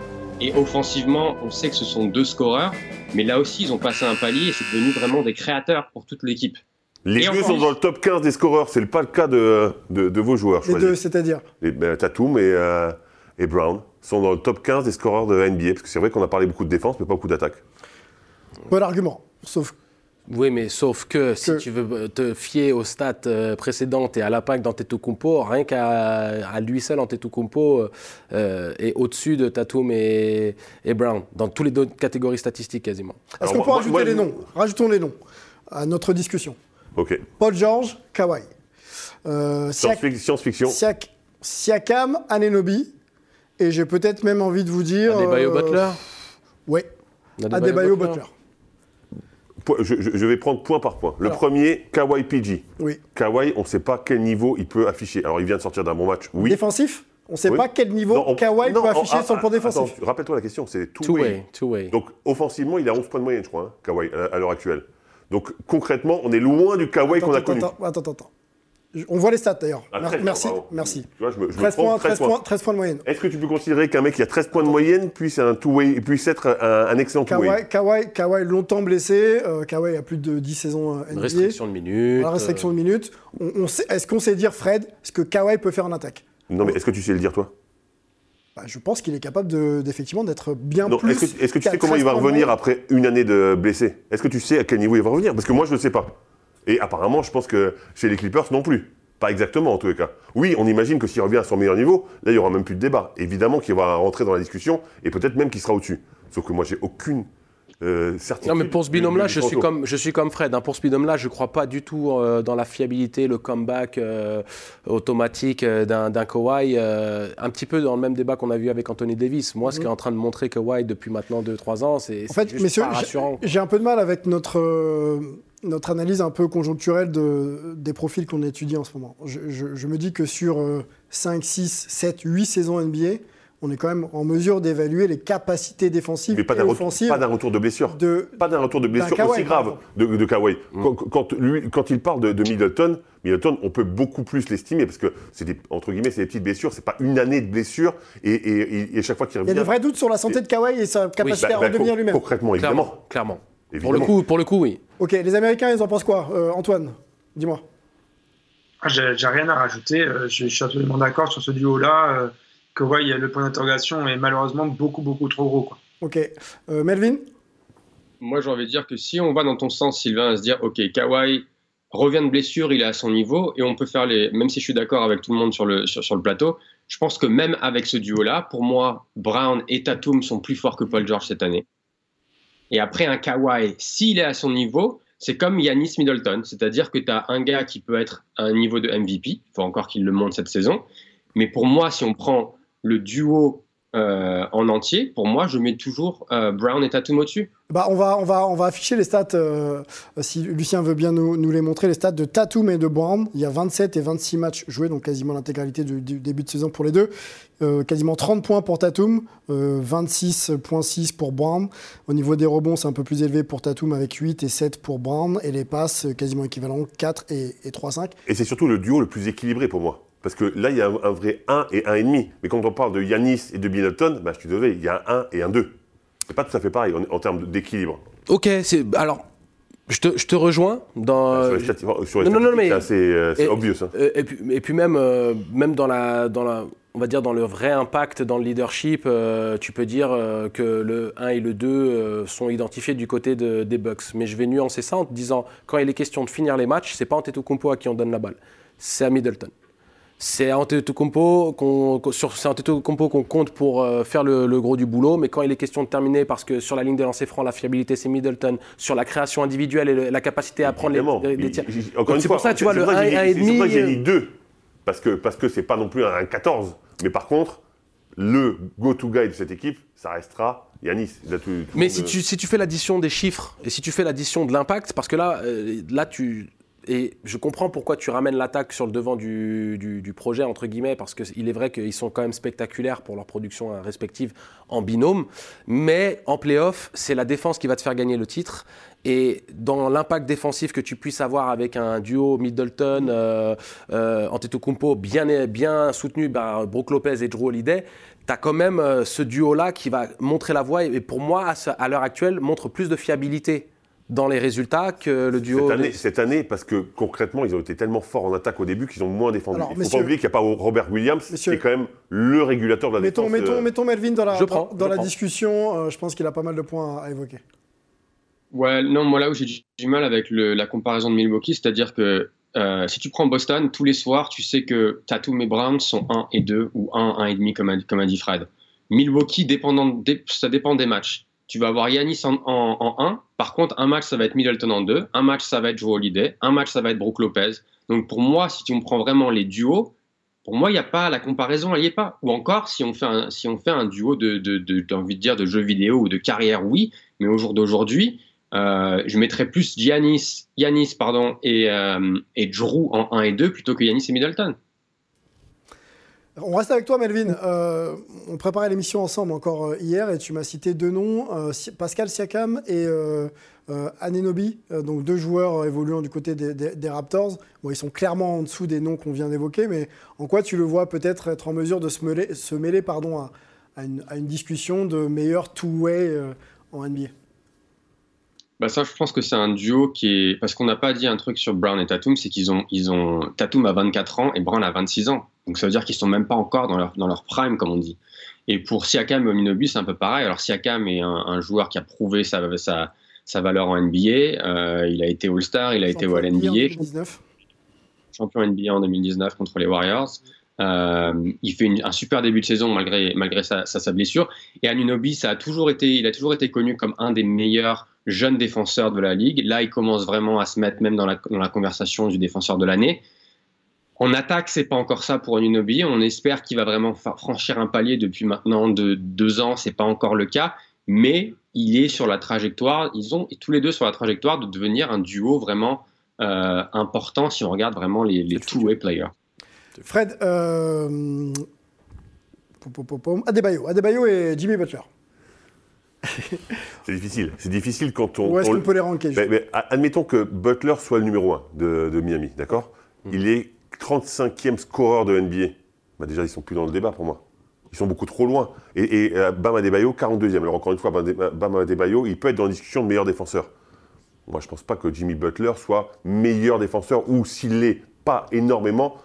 Et offensivement, on sait que ce sont deux scoreurs, mais là aussi, ils ont passé un palier et c'est devenu vraiment des créateurs pour toute l'équipe. Les Et deux sont dans le top 15 des scoreurs, c'est pas le cas de, de, de vos joueurs Les deux, c'est-à-dire. Ben, Tatum et, euh, et Brown sont dans le top 15 des scoreurs de la NBA, parce que c'est vrai qu'on a parlé beaucoup de défense, mais pas beaucoup d'attaque. Bon argument. Sauf Oui, mais sauf que, si tu veux te fier aux stats euh, précédentes et à l'impact d'Antetokounmpo, rien qu'à à lui seul, Antetokounmpo euh, est au-dessus de Tatum et, et Brown, dans toutes les deux catégories statistiques quasiment. Est-ce qu'on peut moi- rajouter moi, les noms? Rajoutons les noms à notre discussion. Ok. Paul George, Kawhi. Euh, Siak- Science- Science-fiction. Siak- Siakam, Anenobi. Et j'ai peut-être même envie de vous dire. Adebayo euh, Butler Ouais, Adebayo Butler. Je, je- je vais prendre point par point. Le Alors. premier, Kawhi PG. Oui. Kawhi, on ne sait pas quel niveau il peut afficher. Alors, il vient de sortir d'un bon match, oui. Défensif? On ne sait Oui. pas quel niveau Non, on- Kawhi non, peut on- afficher ah, sur le plan ah, défensif. Rappelle-toi la question, c'est two, Two way. way, two way. Donc, offensivement, il a 11 points de moyenne, je crois, hein, Kawhi, à, à l'heure actuelle. Donc, concrètement, on est loin du Kawhi Attends, qu'on a attends, connu. attends, attends, attends. On voit les stats d'ailleurs. Ah, Mer- 13, merci, merci. Tu vois, je me, je me 13 trompe, points, 13 13 points, 13 points de moyenne. Est-ce que tu peux considérer qu'un mec qui a 13 points de moyenne puisse, un two-way, puisse être un, un excellent two-way Kawhi, Kawhi, Kawhi longtemps blessé. euh, Kawhi a plus de 10 saisons euh, Une NBA. restriction de minutes. La restriction de minutes. On, on sait- Est-ce qu'on sait dire, Fred, ce que Kawhi peut faire en attaque? Non, mais est-ce que tu sais le dire, toi? Bah, Je pense qu'il est capable de- d'être bien Non, plus. Est-ce que, que tu sais comment il 13 va revenir après une année de blessé? Est-ce que tu sais à quel niveau il va revenir? Parce que moi, je ne sais pas. Et apparemment, je pense que chez les Clippers non plus. Pas exactement, en tous les cas. Oui, on imagine que s'il revient à son meilleur niveau, là, il n'y aura même plus de débat. Évidemment qu'il va rentrer dans la discussion et peut-être même qu'il sera au-dessus. Sauf que moi, j'ai aucune euh, certitude. Non, mais pour ce binôme-là, je suis comme, je suis comme Fred. hein. Pour ce binôme-là, je ne crois pas du tout euh, dans la fiabilité, le comeback euh, automatique euh, d'un Kawhi. euh, un petit peu dans le même débat qu'on a vu avec Anthony Davis. Moi, ce qui est en train de montrer Kawhi depuis maintenant 2-3 ans, c'est En c'est fait, juste messieurs, pas j'ai- rassurant. j'ai un peu de mal avec notre, euh, notre analyse un peu conjoncturelle de, des profils qu'on étudie en ce moment. Je, je- je me dis que sur euh, 5, 6, 7, 8 saisons NBA, on est quand même en mesure d'évaluer les capacités défensives Mais pas et d'un, retour, offensives pas d'un retour de blessure. de... Pas d'un retour de blessure Kawhi, aussi grave de, de Kawhi. Mm. Quand, quand lui- quand il parle de, de Middleton, Middleton, on peut beaucoup plus l'estimer parce que c'est des, entre guillemets, c'est des petites blessures, c'est pas une année de blessure et, et, et- et chaque fois qu'il Il y revient. a des vrais doutes sur la santé de Kawhi et sa capacité bah, à bah, redevenir lui-même. Concrètement, évidemment. Clairement, clairement. Pour le, coup, pour le coup, oui. Ok, les Américains, ils en pensent quoi Euh, Antoine, dis-moi. Ah, J'ai j'ai rien à rajouter. euh, Je, je suis absolument d'accord sur ce duo-là. Que ouais, il y a le point d'interrogation est malheureusement beaucoup, beaucoup trop gros. Quoi. Ok. Euh, Melvin? Moi, j'ai envie de dire que si on va dans ton sens, Sylvain, à se dire, OK, Kawhi revient de blessure, il est à son niveau, et on peut faire les. Même si je suis d'accord avec tout le monde sur le, sur, sur le plateau, je pense que même avec ce duo-là, pour moi, Brown et Tatum sont plus forts que Paul George cette année. Et après, un Kawhi, s'il est à son niveau, c'est comme Yanis Middleton, c'est-à-dire que tu as un gars qui peut être à un niveau de MVP, il faut encore qu'il le montre cette saison, mais pour moi, si on prend le duo euh, en entier, pour moi, je mets toujours euh, Brown et Tatum au-dessus. Bah, on, va, on, va, on va afficher les stats, euh, si Lucien veut bien nous, nous les montrer, les stats de Tatum et de Brown. Il y a 27 et 26 matchs joués, donc quasiment l'intégralité du, du début de saison pour les deux. Euh, quasiment 30 points pour Tatum, euh, 26,6 pour Brown. Au niveau des rebonds, c'est un peu plus élevé pour Tatum avec 8 et 7 pour Brown. Et les passes, quasiment équivalent, 4 et, et 3,5. Et c'est surtout le duo le plus équilibré pour moi. Parce que là, il y a un, un vrai 1 et 1,5. Mais quand on parle de Yanis et de Middleton, bah, je suis désolé, il y a un 1 et un 2. C'est pas tout à fait pareil en, en termes d'équilibre. Ok, c'est alors. Je te, je te rejoins dans. sur les, sur les non, non, non, mais- c'est euh, obvious. hein. Et puis, et puis même, euh, même dans la, dans la, on va dire dans le vrai impact dans le leadership, euh, tu peux dire euh, que le 1 et le 2 euh, sont identifiés du côté de- des Bucks. Mais je vais nuancer ça en te disant, quand il est question de finir les matchs, c'est pas Antetokounmpo à qui on donne la balle, c'est à Middleton. C'est Antetokounmpo qu'on, qu'on- sur qu'on compte pour euh, faire le, le gros du boulot, mais quand il est question de terminer, parce que sur la ligne des lancers francs, la fiabilité c'est Middleton, sur la création individuelle et le- la capacité à prendre les, les- tirs. c'est pour ça, tu vois, le pour ça que 1 j'ai et dit- c'est j'ai 1,5. dit 2. Parce que parce que c'est pas non plus un 14. Mais par contre, le go-to guy de cette équipe, ça restera Yanis. Tout- tout Mais si tu, si tu fais l'addition des chiffres et si tu fais l'addition de l'impact, parce que là, euh, là tu. Et je comprends pourquoi tu ramènes l'attaque sur le devant du, du- projet, entre guillemets, parce qu'il est vrai qu'ils sont quand même spectaculaires pour leur production euh, respective en binôme. Mais en playoff, c'est la défense qui va te faire gagner le titre. Et dans l'impact défensif que tu puisses avoir avec un duo Middleton, euh, euh, Antetokounmpo bien, bien soutenu par Brook Lopez et Drew Holiday, tu as quand même euh, ce duo-là qui va montrer la voie et pour moi, à l'heure actuelle, montre plus de fiabilité dans les résultats que le duo. Cette de- année, cette année, parce que concrètement, ils ont été tellement forts en attaque au début qu'ils ont moins défendu. Alors, Il ne faut messieurs- pas oublier qu'il n'y a pas Robert Williams, Messieurs- qui est quand même le régulateur de la Mettons, défense. mettons, euh, mettons Melvin dans la, Je prends, dans, dans je la prends. discussion. euh, je pense qu'il a pas mal de points à, à évoquer. Ouais, non, moi là où j'ai du mal avec le, la comparaison de Milwaukee, c'est-à-dire que euh, si tu prends Boston, tous les soirs, tu sais que Tatum et Brown sont 1 et 2 ou 1, 1,5 comme, a- comme a dit Fred. Milwaukee, dépendant, dé- ça dépend des matchs. Tu vas avoir Yanis en, en, en 1, par contre, un match, ça va être Middleton en 2, un match, ça va être Joe Holiday, un match, ça va être Brook Lopez. Donc pour moi, si tu me prends vraiment les duos, pour moi, il n'y a pas la comparaison, elle n'y est pas. Ou encore, si on fait un, si on fait un duo de, de, de, dire, de jeux vidéo ou de carrière, oui, mais au jour d'aujourd'hui, euh, je mettrais plus Giannis, Yanis pardon, et, euh, et Drew en 1 et 2 plutôt que Yanis et Middleton. On reste avec toi, Melvin. Euh, on préparait l'émission ensemble encore euh, hier et tu m'as cité deux noms, euh, Pascal Siakam et Anenobi, donc deux joueurs évoluant du côté des, Raptors. Bon, ils sont clairement en dessous des noms qu'on vient d'évoquer, mais en quoi tu le vois peut-être être en mesure de se mêler, se mêler pardon, à, une, discussion de meilleur two-way en NBA Bah ça, je pense que c'est un duo qui est. Parce qu'on n'a pas dit un truc sur Brown et Tatum, c'est qu'ils ont, ils ont. Tatum a 24 ans et Brown a 26 ans. Donc ça veut dire qu'ils sont même pas encore dans leur, dans leur prime, comme on dit. Et pour Siakam et Ominobi, c'est un peu pareil. Alors Siakam est un, un joueur qui a prouvé sa, sa, sa valeur en NBA. Euh, il a été All-Star, il a été au Champion NBA en NBA, 2019. champion NBA en 2019 contre les Warriors. Euh, il fait une- un super début de saison malgré, malgré sa, sa, sa blessure. Et Anunobi, ça a toujours été, il a toujours été connu comme un des meilleurs jeunes défenseurs de la ligue. Là, il commence vraiment à se mettre même dans la, dans la conversation du défenseur de l'année. En attaque, c'est pas encore ça pour Anunobi. On espère qu'il va vraiment fa- franchir un palier depuis maintenant de, deux ans. C'est pas encore le cas, mais il est sur la trajectoire. Ils ont tous les deux sur la trajectoire de devenir un duo vraiment euh, important si on regarde vraiment les, les two-way players. Fred, euh, Adebayo. Adebayo et Jimmy Butler. <laughs> C'est difficile. C'est difficile quand on. Où est-ce on- qu'on peut les ranker Mais- mais admettons que Butler soit le numéro 1 de, de Miami, d'accord? Il est 35e scoreur de NBA. Déjà, ils sont plus dans le débat pour moi. Ils sont beaucoup trop loin. Et, et euh, Bam Adebayo, 42e. Alors encore une fois, Bam Ade- Bam Adebayo, il peut être dans la discussion de meilleur défenseur. Moi, je pense pas que Jimmy Butler soit meilleur défenseur ou s'il l'est pas énormément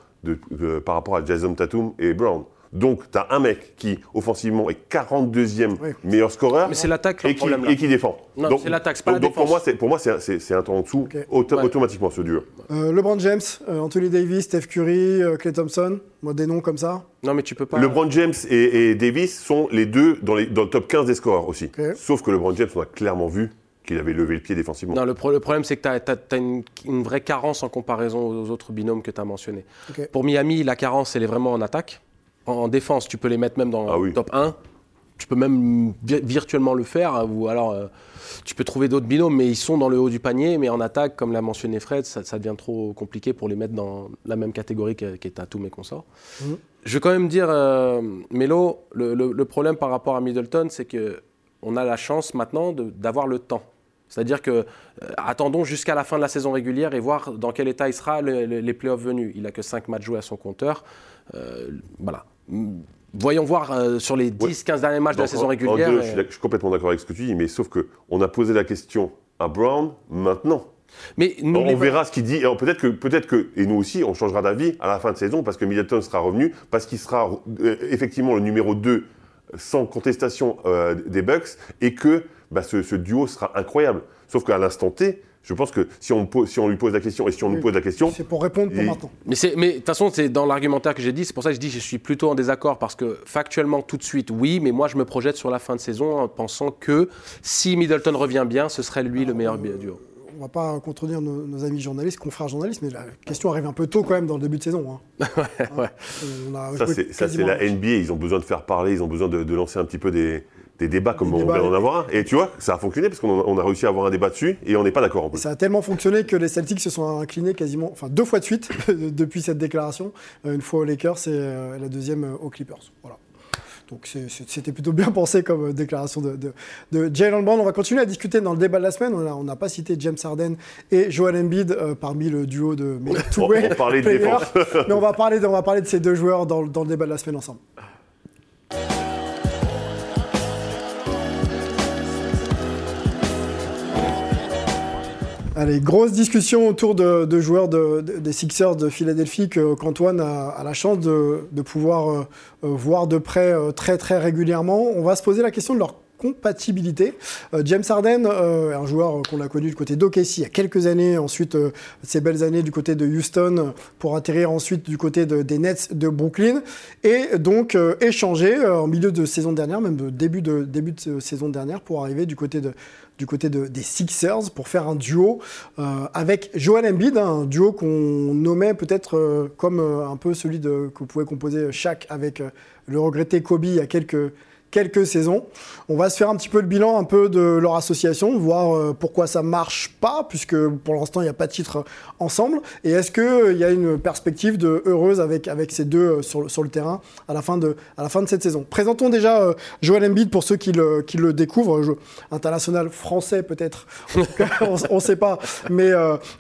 par rapport à Jason Tatum et Brown. Donc, tu as un mec qui, offensivement, est 42e Oui. meilleur scoreur Mais c'est l'attaque le et qui, problème là. et qui défend. Non, Donc- c'est l'attaque, c'est pas la donc, donc pour défense. moi, c'est pour moi c'est c'est- c'est un temps en dessous Ok. auto- Ouais. automatiquement ce duo. Euh, LeBron James, euh, Anthony Davis, Steph Curry, euh, Klay Thompson. Moi, des noms comme ça. Non, mais tu peux pas. LeBron James et, et Davis sont les deux dans, les- dans le top 15 des scoreurs aussi. Sauf que LeBron James, on a clairement vu qu'il avait levé le pied défensivement. Non, le, pro- le problème, c'est que tu as, une, une vraie carence en comparaison aux autres binômes que tu as mentionnés. Pour Miami, la carence, elle est vraiment en attaque. En, en défense, tu peux les mettre même dans Ah oui. top 1. Tu peux même vi- virtuellement le faire, hein, ou alors euh, tu peux trouver d'autres binômes, mais ils sont dans le haut du panier. Mais en attaque, comme l'a mentionné Fred, ça, ça devient trop compliqué pour les mettre dans la même catégorie que- qu'est Tatum et consorts. Mhm. Je vais quand même dire, euh, Melo, le, le- le problème par rapport à Middleton, c'est que on a la chance maintenant d'avoir le temps. C'est-à-dire que euh, attendons jusqu'à la fin de la saison régulière et voir dans quel état il sera le- le- les playoffs venus. Il a que 5 matchs joués à son compteur. Euh, voilà. Mm, Voyons voir euh, sur les 10-15 derniers matchs de la saison régulière. deux, et- je, suis d'ac- je suis complètement d'accord avec ce que tu dis, mais sauf que on a posé la question à Brown maintenant. Mais On, verra ce qu'il dit. Et peut-être que, peut-être que, et nous aussi, on changera d'avis à la fin de saison parce que Middleton sera revenu, parce qu'il sera euh, effectivement le numéro 2 sans contestation euh, des Bucks et que bah, ce, ce duo sera incroyable. Sauf qu'à l'instant T, je pense que si on, pose- si on lui pose la question et si on nous pose la question, C'est pour répondre pour Et- maintenant. Mais de toute façon, c'est dans l'argumentaire que j'ai dit, c'est pour ça que je dis que je suis plutôt en désaccord parce que factuellement, tout de suite, oui, mais moi je me projette sur la fin de saison en pensant que si Middleton revient bien, ce serait lui le meilleur duo. On va pas contredire nos, nos amis journalistes, confrères journalistes, mais la question arrive un peu tôt quand même dans le début de saison. hein. <laughs> ouais. On a ça c'est la NBA. Ils ont besoin de faire parler, ils ont besoin de, de lancer un petit peu des, des débats comme Des on débats, vient d'en avoir un. Et tu vois, ça a fonctionné parce qu'on a, réussi à avoir un débat dessus et on n'est pas d'accord en plus. ça a tellement fonctionné que les Celtics se sont inclinés quasiment, enfin deux fois de suite <laughs> depuis cette déclaration. Euh, Une fois aux Lakers et euh, la deuxième euh, aux Clippers. Voilà. Donc c'était plutôt bien pensé comme déclaration de, de, de Jalen Brown. On va continuer à discuter dans le débat de la semaine. On n'a pas cité James Harden et Joel Embiid euh, parmi le duo de meilleurs <laughs> On, two-way on parlait de players. défense. Mais on va parler de, on va parler de ces deux joueurs dans, dans le débat de la semaine ensemble. Allez, grosse discussion autour de, joueurs de- de- des Sixers de Philadelphie qu'Antoine a, la chance de, de pouvoir euh, euh, voir de près euh, très très régulièrement. On va se poser la question de leur compatibilité. Euh, James Harden, euh, un joueur qu'on a connu du côté d'OKC il y a quelques années, ensuite euh, ces belles années du côté de Houston pour atterrir ensuite du côté des Nets de Brooklyn et donc échangé en milieu de saison dernière, même début de, début de saison dernière pour arriver du côté du côté des Sixers pour faire un duo avec Joel Embiid, un duo qu'on nommait peut-être comme un peu celui de, que pouvait composer Shaq avec le regretté Kobe il y a quelques, quelques saisons. On va se faire un petit peu le bilan un peu de leur association, voir euh, pourquoi ça marche pas, puisque pour l'instant il n'y a pas de titre ensemble. Et est-ce qu'il euh, y a une perspective de heureuse avec, avec ces deux euh, sur, sur le terrain à la fin de, à la fin de cette saison? Présentons déjà Joël Embiid pour ceux qui le, qui le découvrent, international français peut-être, <laughs> on ne sait pas, mais,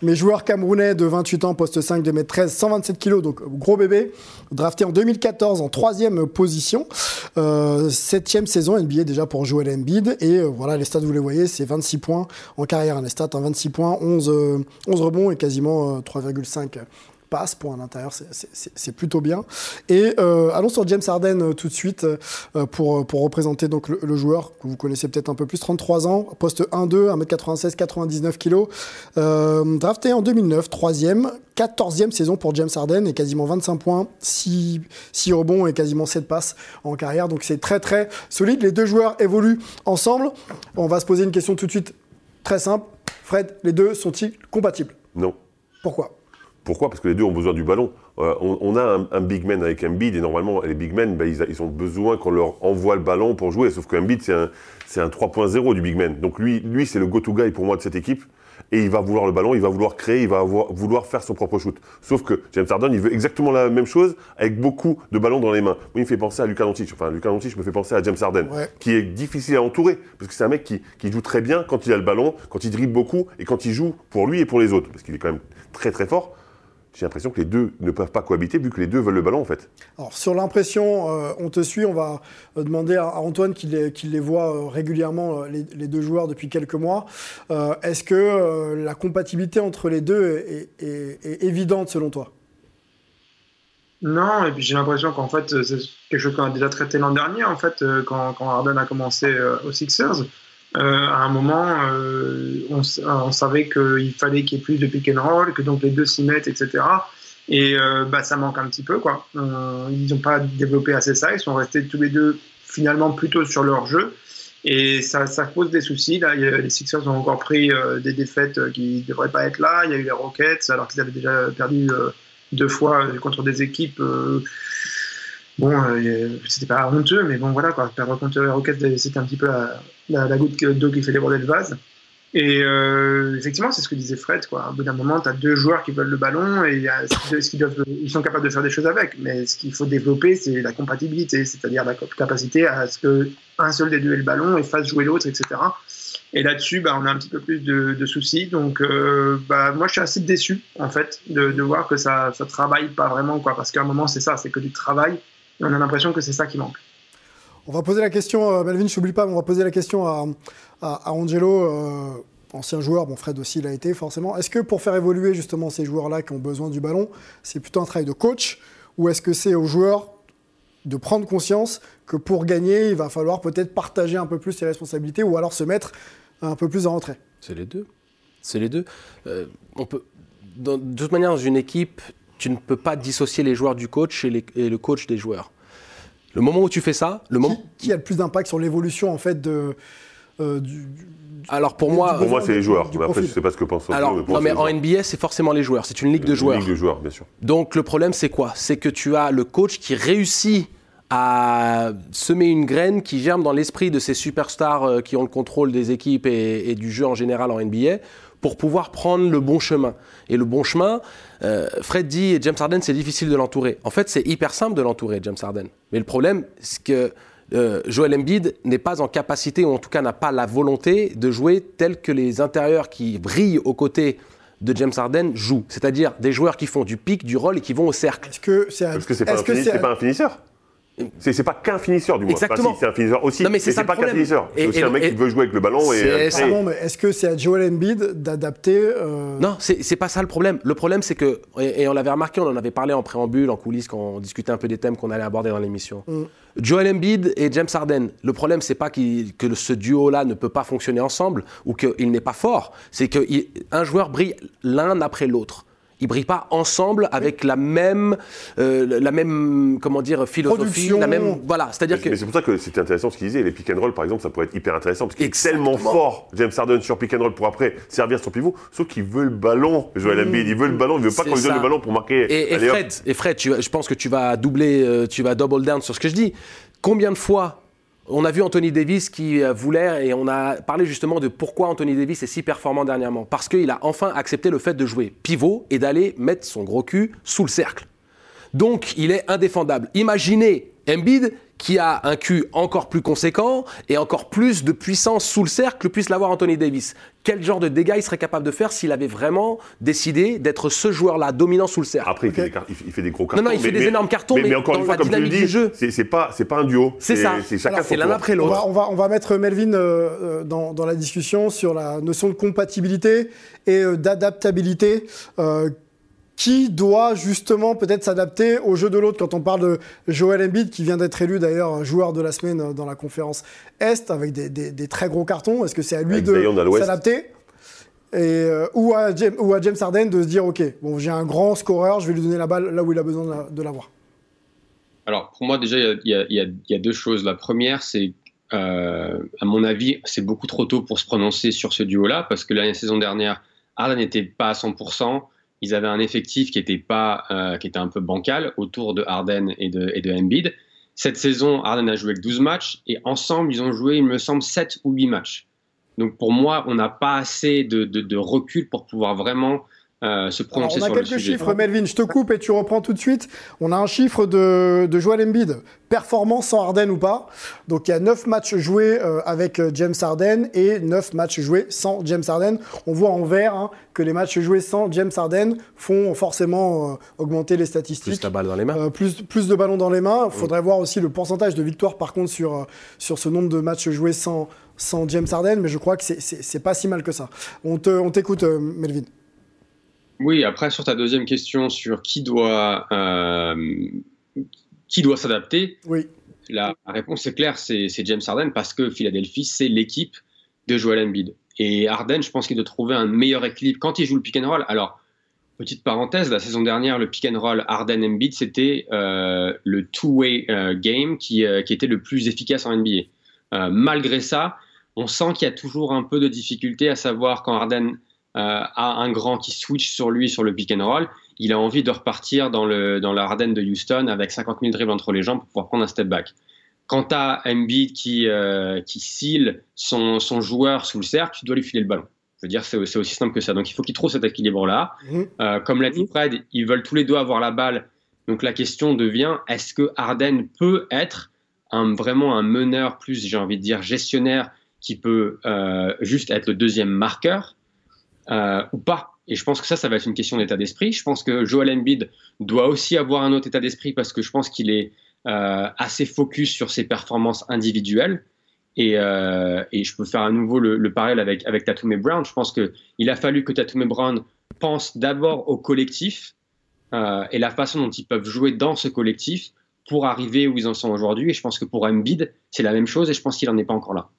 mais joueur camerounais de 28 ans, poste 5, 2m13, 127 kg, donc gros bébé, drafté en 2014 en troisième position. Septième saison NBA déjà pour Joel Embiid. Et euh, voilà, les stats, vous les voyez, c'est 26 points en carrière. Hein, les stats, 26 points, 11, 11 euh, rebonds et quasiment 3,5 passes pour un intérieur, c'est plutôt bien. Et allons sur James Harden tout de suite pour, pour représenter donc le, joueur que vous connaissez peut-être un peu plus, 33 ans, poste 1-2, 1m96, 99 kg, drafté en 2009, troisième, 14e saison pour James Harden et quasiment 25 points, 6, 6 rebonds et quasiment 7 passes en carrière. Donc c'est très très solide. Les deux joueurs évoluent ensemble. On va se poser une question tout de suite très simple. Fred, les deux sont-ils compatibles? Non. Pourquoi? Pourquoi? Parce que les deux ont besoin du ballon. Euh, on, a un, big man avec un bid et normalement les big men, ben, ils, ont besoin qu'on leur envoie le ballon pour jouer. Sauf qu'un bid c'est un, un 3.0 du big man. Donc lui, lui c'est le go-to guy pour moi de cette équipe et il va vouloir le ballon, il va vouloir créer, il va vouloir faire son propre shoot. Sauf que James Harden, il veut exactement la même chose avec beaucoup de ballons dans les mains. Moi, il me fait penser à Lucas Doncic. Enfin, Lucas Doncic me fait penser à James Harden, qui est difficile à entourer parce que c'est un mec qui, qui joue très bien quand il a le ballon, quand il dribble beaucoup et quand il joue pour lui et pour les autres, parce qu'il est quand même très très fort j'ai l'impression que les deux ne peuvent pas cohabiter vu que les deux veulent le ballon en fait. Alors sur l'impression, euh, on te suit, on va euh, demander à, Antoine qui les, voit euh, régulièrement, les, deux joueurs depuis quelques mois. Est-ce que la compatibilité entre les deux est, évidente selon toi? Non, et puis j'ai l'impression qu'en fait, c'est quelque chose qu'on a déjà traité l'an dernier, en fait, quand, quand Harden a commencé aux Sixers. Euh, à un moment, euh, on, savait qu'il fallait qu'il y ait plus de pick and roll, que donc les deux s'y mettent, etc. Et euh, bah, ça manque un petit peu. Quoi. ils n'ont pas développé assez ça. Ils sont restés tous les deux finalement plutôt sur leur jeu. Et ça, ça pose des soucis. Là, les Sixers ont encore pris des défaites qui ne devraient pas être là. Il y a eu les Rockets, alors qu'ils avaient déjà perdu deux fois contre des équipes bon, c'était pas honteux, mais bon, voilà, quoi. Perdre contre les Rockets, c'était un petit peu la, goutte d'eau qui fait déborder le vase. Et euh, effectivement, c'est ce que disait Fred, quoi. Au bout d'un moment, tu as deux joueurs qui veulent le ballon et ce doivent, ils sont capables de faire des choses avec. Mais ce qu'il faut développer, c'est la compatibilité, c'est-à-dire la capacité à ce qu'un seul des deux ait le ballon et fasse jouer l'autre, etc. Et là-dessus, bah, on a un petit peu plus de, soucis. Donc, euh, bah, moi, je suis assez déçu, en fait, de, voir que ça ne travaille pas vraiment, quoi. Parce qu'à un moment, c'est ça, c'est que du travail on a l'impression que c'est ça qui manque. On va poser la question, euh, on va poser la question à, Angelo, euh, ancien joueur, bon Fred aussi l'a été forcément. Est-ce que pour faire évoluer justement ces joueurs-là qui ont besoin du ballon, c'est plutôt un travail de coach ou est-ce que c'est aux joueurs de prendre conscience que pour gagner, il va falloir peut-être partager un peu plus ses responsabilités ou alors se mettre un peu plus en retrait? C'est les deux. Euh, de toute manière, dans une équipe, tu ne peux pas dissocier les joueurs du coach et, le coach des joueurs. Le moment où tu fais ça, le moment qui, a le plus d'impact sur l'évolution en fait de euh, du, alors pour moi, pour moi c'est les joueurs. après, je sais pas ce que pense. Alors non, mais en NBA, c'est forcément les joueurs. C'est une ligue de joueurs. Une ligue de joueurs, bien sûr. Donc le problème, c'est quoi? C'est que tu as le coach qui réussit à semer une graine qui germe dans l'esprit de ces superstars euh, qui ont le contrôle des équipes et, du jeu en général en NBA pour pouvoir prendre le bon chemin. Et le bon chemin, euh, Fred dit, James Harden, c'est difficile de l'entourer. En fait, c'est hyper simple de l'entourer, James Harden. Mais le problème, c'est que euh, Joel Embiid n'est pas en capacité, ou en tout cas n'a pas la volonté de jouer tel que les intérieurs qui brillent aux côtés de James Harden jouent. C'est-à-dire des joueurs qui font du pic, du roll et qui vont au cercle. Est-ce que c'est -ce pas, un, pas un finisseur C'est c'est pas qu'un finisseur du moins. Exactement. Enfin, si, c'est un finisseur aussi. Non, mais c'est ça c'est le pas qu'un finisseur. Et- C'est aussi et- un mec et- qui veut jouer avec le ballon et. C'est et- ça. Pardon, mais est-ce que c'est à Joel Embiid d'adapter euh, Non, c'est c'est pas ça le problème. Le problème, c'est que, et, et on l'avait remarqué, on en avait parlé en préambule, en coulisses, quand on discutait un peu des thèmes qu'on allait aborder dans l'émission. Mm. Joel Embiid et James Harden, le problème, c'est pas que ce duo-là ne peut pas fonctionner ensemble ou qu'il n'est pas fort, c'est qu'un joueur brille l'un après l'autre. Ils brillent pas ensemble avec la même, euh, la même, comment dire, philosophie, Production. la même, voilà. C'est-à-dire Mais que mais c'est pour ça que c'était intéressant ce qu'il disait. Les pick and roll, par exemple, ça pourrait être hyper intéressant parce qu'il est Exactement. tellement fort, James Harden sur pick and roll pour après servir son pivot. Sauf qu'il veut le ballon, Joel Embiid. Il veut le ballon, il veut pas qu'on lui donne le ballon pour marquer. Et, et Allez, hop. Fred, et Fred tu je pense que tu vas doubler, euh, tu vas double down sur ce que je dis. Combien de fois on a vu Anthony Davis qui euh, voulait, et on a parlé justement de pourquoi Anthony Davis est si performant dernièrement. Parce qu'il a enfin accepté le fait de jouer pivot et d'aller mettre son gros cul sous le cercle. Donc, il est indéfendable. Imaginez Embiid qui a un cul encore plus conséquent et encore plus de puissance sous le cercle que puisse l'avoir Anthony Davis. Quel genre de dégâts il serait capable de faire s'il avait vraiment décidé d'être ce joueur-là dominant sous le cercle? Après, il, fait des, il fait- gros cartons. non, il fait des énormes cartons, mais encore dans une fois, la comme tu le dis, c'est c'est pas, c'est pas un duo. C'est ça. C'est chacun c'est l'un après On l'autre. va, on, va, on va mettre Melvin euh, euh, dans, dans la discussion sur la notion de compatibilité et euh, d'adaptabilité. Euh, qui doit justement peut-être s'adapter au jeu de l'autre quand on parle de Joel Embiid qui vient d'être élu d'ailleurs joueur de la semaine euh, dans la conférence Est avec des, des- des très gros cartons. Est-ce que c'est à lui Avec de s'adapter? Et, euh, ou, à James, ou à James Harden de se dire ok bon j'ai un grand scoreur je vais lui donner la balle là où il a besoin de la- de l'avoir. Alors, pour moi, déjà, il y a- y, y deux choses. La première, c'est, euh, à mon avis, c'est beaucoup trop tôt pour se prononcer sur ce duo-là, parce que la saison dernière, Harden n'était pas à 100%. Ils avaient un effectif qui était, pas, euh, qui était un peu bancal autour de Harden et de, et de Embiid. Cette saison, Harden a joué que 12 matchs, et ensemble, ils ont joué, il me semble, 7 ou 8 matchs. Donc, pour moi, on n'a pas assez de, de- de recul pour pouvoir vraiment euh, se Alors, prononcer on a sur le quelques sujet. chiffres, Melvin. Je te coupe et tu reprends tout de suite. On a un chiffre de, de Joel Embiid, performance sans Harden ou pas. Donc il y a 9 matchs joués euh, avec euh, James Harden et 9 matchs joués sans James Harden. On voit en vert hein, que les matchs joués sans James Harden font forcément euh, augmenter les statistiques. Plus ta balle dans les mains. Euh, plus, plus de ballons dans les mains. Il faudrait voir aussi le pourcentage de victoires, par contre, sur, euh, sur ce nombre de matchs joués sans, sans James Harden. Mais je crois que c'est- pas si mal que ça. On te- on t'écoute, euh, Melvin. Oui, après sur ta deuxième question sur qui doit euh, qui doit s'adapter, Oui. la réponse est claire, c'est James Harden parce que Philadelphie c'est l'équipe de Joel Embiid et Harden, je pense qu'il doit trouver un meilleur équilibre quand il joue le pick and roll. Alors petite parenthèse, la saison dernière le pick and roll Harden Embiid c'était euh, le two-way euh, game qui, qui était le plus efficace en NBA. Malgré ça, on sent qu'il y a toujours un peu de difficulté à savoir quand Harden euh, a un grand qui switch sur lui sur le pick and roll, il a envie de repartir dans, le, dans la de Houston avec 50 000 dribbles entre les jambes pour pouvoir prendre un step back. Quant à Embiid qui, euh, qui cile son, son joueur sous le cercle, tu dois lui filer le ballon. Je veux dire, c'est aussi simple que ça. Donc il faut qu'il trouve cet équilibre-là. Mhm. Euh, comme l'a dit Fred, ils veulent tous les deux avoir la balle. Donc la question devient est-ce que Harden peut être un, vraiment un meneur plus, j'ai envie de dire, gestionnaire qui peut euh, juste être le deuxième marqueur? Euh, ou pas Et je pense que ça, ça va être une question d'état d'esprit. Je pense que Joel Embiid doit aussi avoir un autre état d'esprit parce que je pense qu'il est euh, assez focus sur ses performances individuelles. Et, euh, et je peux faire à nouveau le, le parallèle avec, avec Tatum et Brown. Je pense qu'il a fallu que Tatum et Brown pensent d'abord au collectif euh, et la façon dont ils peuvent jouer dans ce collectif pour arriver où ils en sont aujourd'hui. Et je pense que pour Embiid, c'est la même chose et je pense qu'il n'en est pas encore là.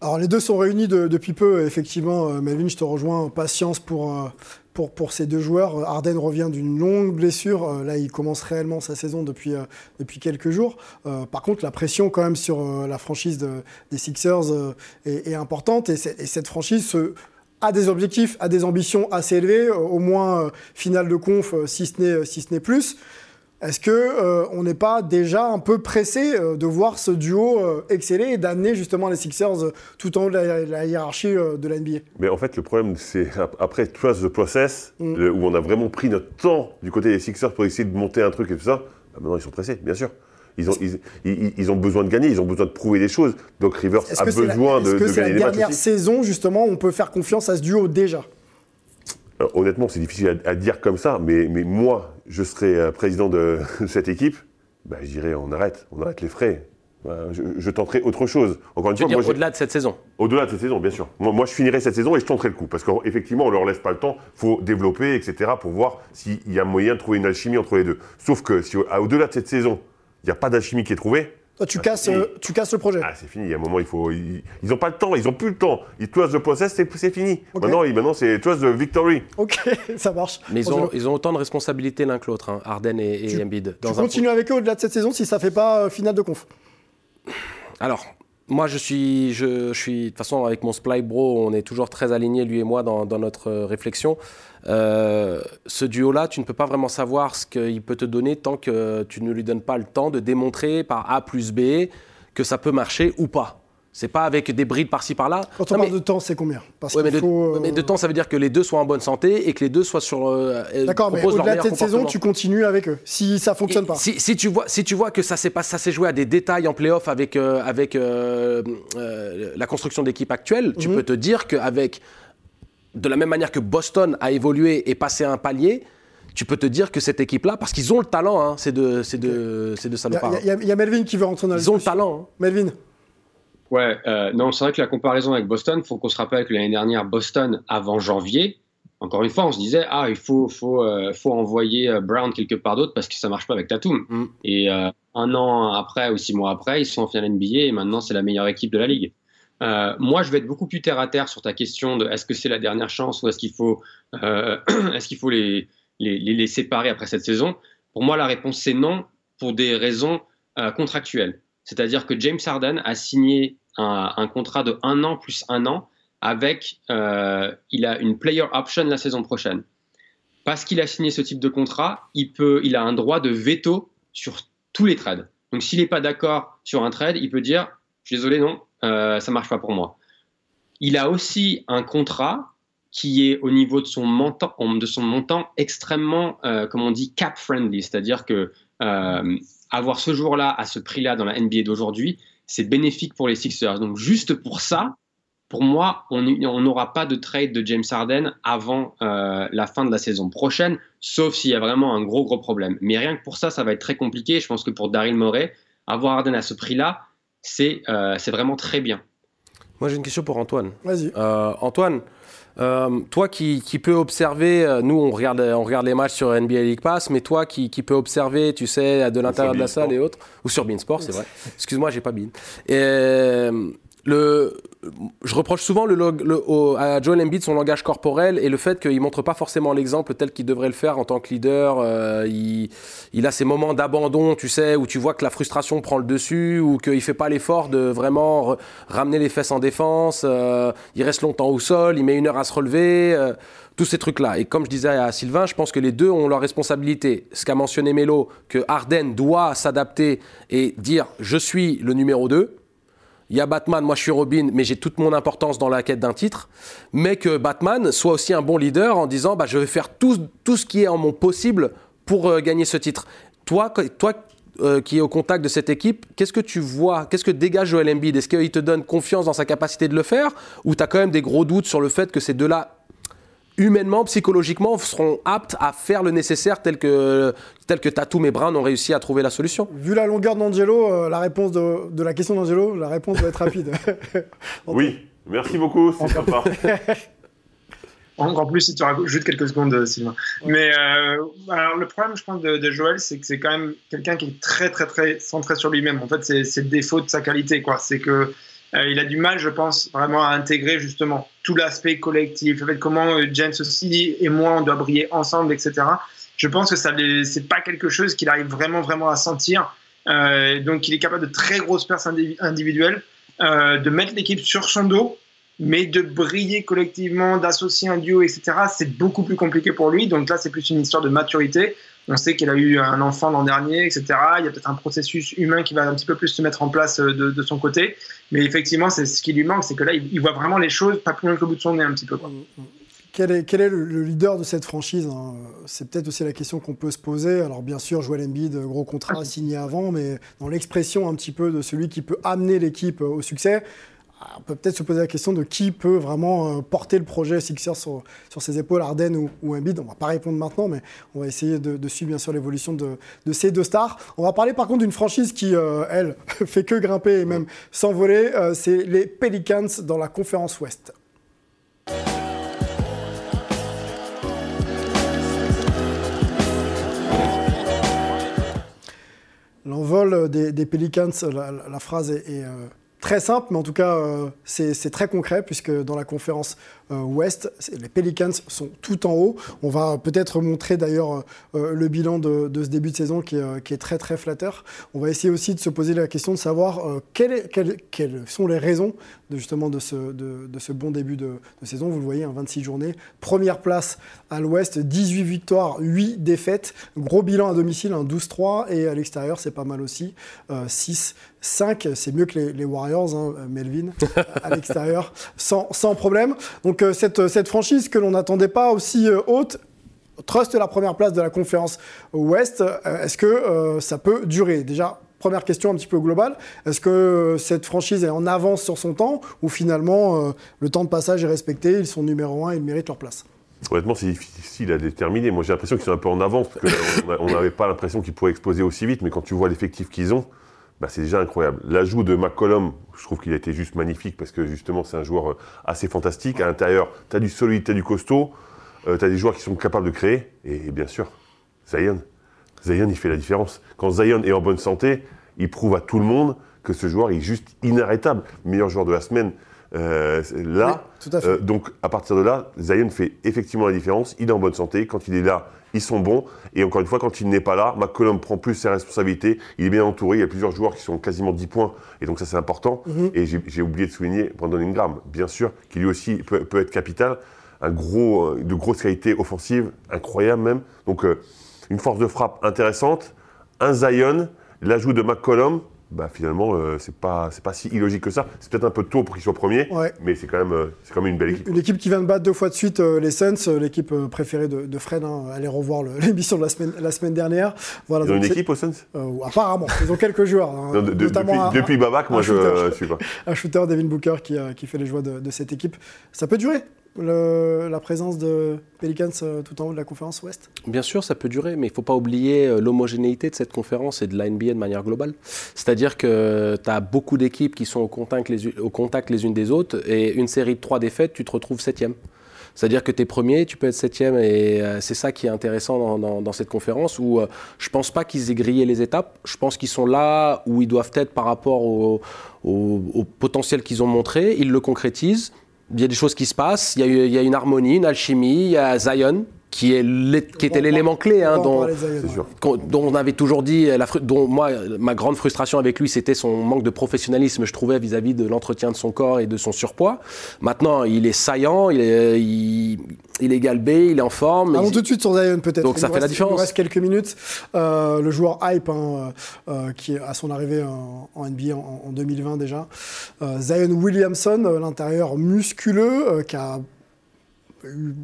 Alors les deux sont réunis de- depuis peu, effectivement. Euh, Melvin, je te rejoins. Patience pour, euh, pour, pour ces deux joueurs. Euh, Harden revient d'une longue blessure. Là, il commence réellement sa saison depuis, depuis quelques jours. Par contre, la pression quand même sur la franchise de- des Sixers est, importante. Et, cette franchise se- a des objectifs, a des ambitions assez élevées, au moins finale de conf, si ce n'est si ce n'est plus. Est-ce que euh, on n'est pas déjà un peu pressé euh, de voir ce duo euh, exceller et d'amener justement les Sixers tout en haut de la, la hiérarchie de la NBA Mais en fait, le problème, c'est ap- après Trust the Process, Mm. le- où on a vraiment pris notre temps du côté des Sixers pour essayer de monter un truc et tout ça, bah maintenant ils sont pressés, bien sûr. Ils ont, ils, ils- ils ont besoin de gagner, ils ont besoin de prouver des choses. Donc Rivers a que c'est la, besoin est-ce de, que de c'est la gagner dernière saison justement où on peut faire confiance à ce duo déjà? Honnêtement, c'est difficile à, à dire comme ça, mais, mais moi, je serais euh, président de <laughs> cette équipe. bah, je dirais on arrête, on arrête les frais. Bah, je, je tenterai autre chose. Encore une Tu fois, au-delà de cette saison? Au-delà de cette saison, bien sûr. Moi, moi, je finirai cette saison et je tenterai le coup. Parce qu'effectivement, on ne leur laisse pas le temps. Il faut développer, etc., pour voir s'il y a moyen de trouver une alchimie entre les deux. Sauf que si au- au-delà de cette saison, il n'y a pas d'alchimie qui est trouvée, Toi, tu, Ah, casses, euh, tu casses le projet. ah, c'est fini. Il y a un moment, il faut. Ils n'ont pas le temps, ils n'ont plus le temps. Ils trust the process, c'est c'est fini. Maintenant, ils- maintenant c'est trust the victory. Ok, <laughs> ça marche. Mais ils ont, ils ont autant de responsabilités l'un que l'autre, hein, Harden et, et Tu- Embiid. Tu Dans un- continues avec eux au-delà de cette saison si ça fait pas euh, finale de conf. Alors, moi, je suis, je, je suis, de toute façon, avec mon Sply Bro, on est toujours très alignés, lui et moi, dans, dans notre euh, réflexion. Euh, ce duo-là, tu ne peux pas vraiment savoir ce qu'il peut te donner tant que tu ne lui donnes pas le temps de démontrer par A plus B que ça peut marcher ou pas. C'est pas avec des brides par-ci par-là. Quand on Non, parle mais- de temps, c'est combien? Parce Ouais, mais, de, faut, euh, mais de temps, ça veut dire que les deux soient en bonne santé et que les deux soient sur. euh, D'accord, mais au-delà de cette saison, tu continues avec eux. Si ça fonctionne Et pas. Si, si tu vois, si tu vois que ça s'est pas, ça s'est joué à des détails en playoff avec euh, avec la construction d'équipe actuelle, tu Mhm. peux te dire qu'avec de la même manière que Boston a évolué et passé un palier, tu peux te dire que cette équipe-là, parce qu'ils ont le talent, hein, c'est de c'est de c'est de Il y, a- y y Melvin qui veut rentrer dans la Ils ont le talent. hein. Melvin, Ouais, euh, non, c'est vrai que la comparaison avec Boston, faut qu'on se rappelle que l'année dernière, Boston, avant janvier, encore une fois, on se disait, ah, il faut, faut, euh, faut envoyer euh, Brown quelque part d'autre parce que ça marche pas avec Tatum. Mm. Et euh, un an après ou six mois après, ils sont en finale NBA et maintenant, c'est la meilleure équipe de la ligue. Euh, moi, je vais être beaucoup plus terre à terre sur ta question de est-ce que c'est la dernière chance ou est-ce qu'il faut, euh, <clears throat> est-ce qu'il faut les, les, les, séparer après cette saison? Pour moi, la réponse c'est non pour des raisons euh, contractuelles. C'est-à-dire que James Harden a signé un, un contrat de un an plus un an avec, euh, il a une player option la saison prochaine. Parce qu'il a signé ce type de contrat, il, peut, il a un droit de veto sur tous les trades. Donc s'il n'est pas d'accord sur un trade, il peut dire, je suis désolé, non, euh, ça marche pas pour moi. Il a aussi un contrat qui est au niveau de son montant, extrêmement, euh, comme on dit, cap friendly, c'est-à-dire que euh, avoir ce jour-là à ce prix-là dans la NBA d'aujourd'hui, c'est bénéfique pour les Sixers. Donc juste pour ça, pour moi, on n'aura pas de trade de James Harden avant euh, la fin de la saison prochaine, sauf s'il y a vraiment un gros gros problème. Mais rien que pour ça, ça va être très compliqué. Je pense que pour Daryl Morey, avoir Harden à ce prix-là, c'est euh, c'est vraiment très bien. Moi, j'ai une question pour Antoine. vas-y. Euh, Antoine, euh, toi qui, qui peux observer, euh, nous on regarde, on regarde les matchs sur NBA League Pass, mais toi qui, qui peux observer, tu sais, de l'intérieur de la salle et autres, ou sur Beansport, c'est vrai. Excuse-moi, j'ai pas Bean. Et, euh, le, je reproche souvent le, le- au- à Joel Embiid son langage corporel et le fait qu'il montre pas forcément l'exemple tel qu'il devrait le faire en tant que leader. Euh, il, il a ces moments d'abandon, tu sais, où tu vois que la frustration prend le dessus ou qu'il fait pas l'effort de vraiment ramener les fesses en défense. euh, il reste longtemps au sol, il met une heure à se relever. euh, tous ces trucs-là. Et comme je disais à Sylvain, je pense que les deux ont leur responsabilité. Ce qu'a mentionné Melo, que Harden doit s'adapter et dire je suis le numéro 2. Il y a Batman, moi je suis Robin, mais j'ai toute mon importance dans la quête d'un titre. Mais que Batman soit aussi un bon leader en disant bah, je vais faire tout, tout ce qui est en mon possible pour euh, gagner ce titre. Toi, toi euh, qui es au contact de cette équipe, qu'est-ce que tu vois Qu'est-ce que dégage Joel Embiid? Est-ce qu'il te donne confiance dans sa capacité de le faire? Ou tu as quand même des gros doutes sur le fait que ces deux-là humainement, psychologiquement, seront aptes à faire le nécessaire tel que, tel que Tatum et Brown ont réussi à trouver la solution. Vu la longueur d'Angelo, euh, la réponse de, de la question d'Angelo, la réponse va être rapide. <laughs> Oui, merci beaucoup, c'est sympa. <laughs> Encore plus si tu rajoutes quelques secondes, euh, Sylvain. Mais euh, alors le problème, je pense, de, de Joël, c'est que c'est quand même quelqu'un qui est très, très, très centré sur lui-même. En fait, c'est c'est le défaut de sa qualité, quoi. C'est que euh, il a du mal, je pense, vraiment à intégrer justement tout l'aspect collectif, le fait comment euh, James aussi et moi on doit briller ensemble, etc. Je pense que ça, c'est pas quelque chose qu'il arrive vraiment, vraiment à sentir. Euh, donc, il est capable de très grosses pertes indivi- individuelles, euh, de mettre l'équipe sur son dos, mais de briller collectivement, d'associer un duo, etc. C'est beaucoup plus compliqué pour lui. Donc là, c'est plus une histoire de maturité. On sait qu'il a eu un enfant l'an dernier, etc. Il y a peut-être un processus humain qui va un petit peu plus se mettre en place euh, de, de son côté. Mais effectivement, c'est ce qui lui manque, c'est que là, il, il voit vraiment les choses pas plus loin que le bout de son nez un petit peu. Quoi. Quel est, quel est le, le leader de cette franchise hein? C'est peut-être aussi la question qu'on peut se poser. Alors bien sûr, Joel Embiid, gros contrat signé avant, mais dans l'expression un petit peu de celui qui peut amener l'équipe au succès, on peut peut-être se poser la question de qui peut vraiment euh, porter le projet Sixers sur, sur ses épaules, Arden ou, ou Embiid. On va pas répondre maintenant, mais on va essayer de, suivre bien sûr l'évolution de, ces deux stars. On va parler par contre d'une franchise qui, euh, elle, <laughs> fait que grimper et même s'envoler. Euh, c'est les Pelicans dans la conférence Ouest. L'envol des, Pelicans, la, phrase est, très simple, mais en tout cas, euh, c'est très concret, puisque dans la conférence euh, Ouest, les Pelicans sont tout en haut. On va peut-être montrer d'ailleurs euh, le bilan de, ce début de saison qui est, très très flatteur. On va essayer aussi de se poser la question de savoir quelles, sont les raisons de, justement de ce, bon début de, saison. Vous le voyez, hein, 26 journées. Première place à l'Ouest, 18 victoires, 8 défaites. Gros bilan à domicile, un 12-3, et à l'extérieur, c'est pas mal aussi. 6 5, c'est mieux que les, Warriors, hein, Melvin, à <laughs> l'extérieur, sans, problème. Donc euh, cette, franchise que l'on n'attendait pas aussi euh, haute, trust la première place de la conférence Ouest, euh, est-ce que ça peut durer? Déjà, première question un petit peu globale, est-ce que cette franchise est en avance sur son temps ou finalement le temps de passage est respecté, ils sont numéro 1 et ils méritent leur place? Honnêtement, c'est difficile à déterminer. Moi, j'ai l'impression qu'ils sont un peu en avance, parce qu'on n'avait pas l'impression qu'ils pourraient exploser aussi vite, mais quand tu vois l'effectif qu'ils ont, bah, c'est déjà incroyable. L'ajout de McCollum, je trouve qu'il a été juste magnifique parce que justement c'est un joueur assez fantastique. À l'intérieur, tu as du solide, tu as du costaud, euh, tu as des joueurs qui sont capables de créer. Et, et, bien sûr, Zion. Zion, il fait la différence. Quand Zion est en bonne santé, il prouve à tout le monde que ce joueur est juste inarrêtable. Meilleur joueur de la semaine. Euh, là, oui, à euh, donc à partir de là, Zion fait effectivement la différence. Il est en bonne santé. Quand il est là, ils sont bons. Et encore une fois, quand il n'est pas là, McCollum prend plus ses responsabilités. Il est bien entouré. Il y a plusieurs joueurs qui sont quasiment 10 points. Et donc ça, c'est important. Mhm. Mm -hmm. Et j'ai oublié de souligner Brandon Ingram, bien sûr, qui lui aussi peut, peut être capital. Un gros, de grosses qualités offensives, incroyable même. Donc euh, une force de frappe intéressante. Un Zion, l'ajout de McCollum, bah, finalement, euh, c'est pas, c'est pas si illogique que ça. C'est peut-être un peu tôt pour qu'il soit premier, ouais. mais c'est quand, même, euh, c'est quand même une belle équipe. Une équipe qui vient de battre deux fois de suite euh, les Suns, l'équipe préférée de, de Fred. Hein. Allez revoir <laughs> l'émission de la semaine, la semaine dernière. Voilà, Ils ont une équipe aux Suns Apparemment, ils ont quelques joueurs. Hein, <laughs> non, de, depuis, un, depuis Babac, moi, je ne suis pas. <laughs> Un shooter, Devin Booker, qui, qui fait les joies de cette équipe. Ça peut durer la présence de Pelicans euh, tout en haut de la conférence Ouest Bien sûr, ça peut durer, mais il ne faut pas oublier euh, l'homogénéité de cette conférence et de la NBA de manière globale. C'est-à-dire que tu as beaucoup d'équipes qui sont au contact, les, unes des autres, et une série de trois défaites, tu te retrouves septième. C'est-à-dire que tu es premier, tu peux être septième, et euh, c'est ça qui est intéressant dans, cette conférence, où euh, je pense pas qu'ils aient grillé les étapes, je pense qu'ils sont là où ils doivent être par rapport au potentiel qu'ils ont montré, ils le concrétisent, il y a des choses qui se passent, il y a, une harmonie, une alchimie, il y a Zion qui, est qui était l'élément clé, hein, dont, dont, on avait toujours dit, la, dont moi, ma grande frustration avec lui, c'était son manque de professionnalisme, je trouvais, vis-à-vis -vis de l'entretien de son corps et de son surpoids. Maintenant, il est saillant, il est, il, il est galbé, il est en forme. Allons tout de suite sur Zion, peut-être. Donc il ça fait reste, la différence. Il reste quelques minutes. Euh, le joueur hype, hein, euh, qui à son arrivée en, en NBA en, en, 2020 déjà. Euh, Zion Williamson, l'intérieur musculeux, qui a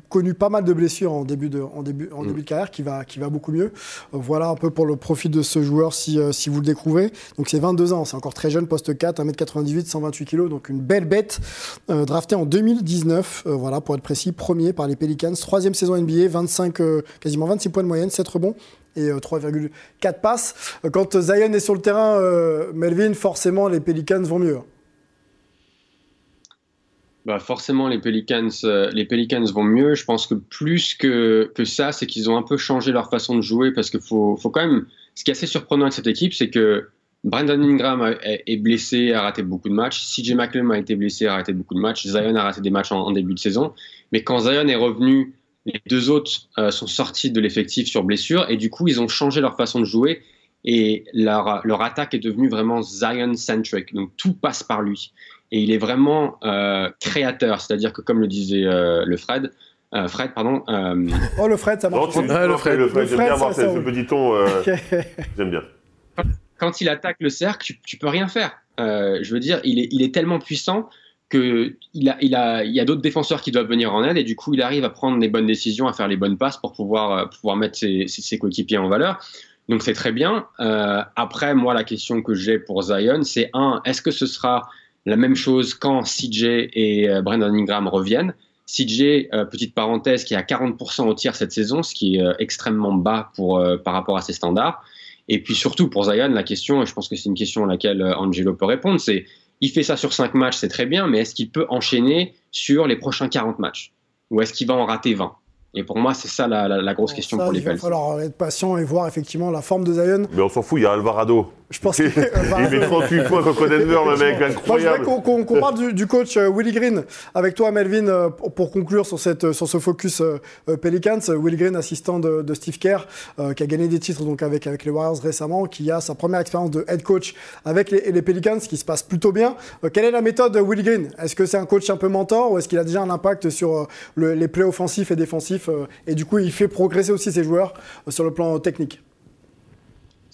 connu pas mal de blessures en début de, en début, en début de carrière, qui va, qui va beaucoup mieux. Euh, voilà un peu pour le profil de ce joueur si, euh, si vous le découvrez. Donc c'est 22 ans, c'est encore très jeune, poste 4, 1m98, 128 kg, donc une belle bête. Euh, drafté en 2019, euh, voilà, pour être précis, premier par les Pelicans, troisième saison NBA, 25, euh, quasiment 26 points de moyenne, 7 rebonds et 3,4 passes. Quand Zion est sur le terrain, Melvin, forcément les Pelicans vont mieux. Bah forcément, les Pelicans, euh, les Pelicans vont mieux. Je pense que plus que, que ça, c'est qu'ils ont un peu changé leur façon de jouer parce qu'il faut, faut quand même. Ce qui est assez surprenant avec cette équipe, c'est que Brandon Ingram est blessé, a raté beaucoup de matchs. CJ McCollum a été blessé, a raté beaucoup de matchs. Zion a raté des matchs en, en début de saison. Mais quand Zion est revenu, les deux autres euh, sont sortis de l'effectif sur blessure et du coup, ils ont changé leur façon de jouer et leur, leur attaque est devenue vraiment Zion-centric. Donc tout passe par lui et il est vraiment euh, créateur, c'est-à-dire que comme le disait euh, le Fred, euh, Fred, pardon. oh le Fred, ça marche. Non, tu, ouais, le Fred, le Fred, j'aime bien voir ce petit ton. j'aime bien. Quand il attaque le cercle, tu, tu peux rien faire. je veux dire, il est, il est tellement puissant que il a, il a, il y a d'autres défenseurs qui doivent venir en aide et du coup, il arrive à prendre les bonnes décisions, à faire les bonnes passes pour pouvoir, pouvoir mettre ses, ses, ses coéquipiers en valeur. Donc c'est très bien. après, moi, la question que j'ai pour Zion, c'est un, est-ce que ce sera La même chose quand CJ et euh, Brandon Ingram reviennent. CJ, euh, petite parenthèse, qui est à 40% au tir cette saison, ce qui est euh, extrêmement bas pour, par rapport à ses standards. Et puis surtout pour Zion, la question, et je pense que c'est une question à laquelle Angelo peut répondre, c'est il fait ça sur 5 matchs, c'est très bien, mais est-ce qu'il peut enchaîner sur les prochains 40 matchs? Ou est-ce qu'il va en rater 20 et pour moi, c'est ça la, grosse question pour les Pels. Il va falloir être patient et voir effectivement la forme de Zion. Mais on s'en fout, il y a Alvarado. Je pense qu'il il met 38 points contre Denver, le mec, incroyable. je voudrais qu'on parle du, coach euh, Willie Green avec toi, Melvin, euh, pour conclure sur, cette, sur ce focus euh, Pelicans. Willie Green, assistant de, Steve Kerr, qui a gagné des titres donc avec, avec les Warriors récemment, qui a sa première expérience de head coach avec les, les Pelicans, qui se passe plutôt bien. quelle est la méthode de Willie Green? Est-ce que c'est un coach un peu mentor ou est-ce qu'il a déjà un impact sur les plays offensifs et défensifs Et du coup, il fait progresser aussi ses joueurs sur le plan technique?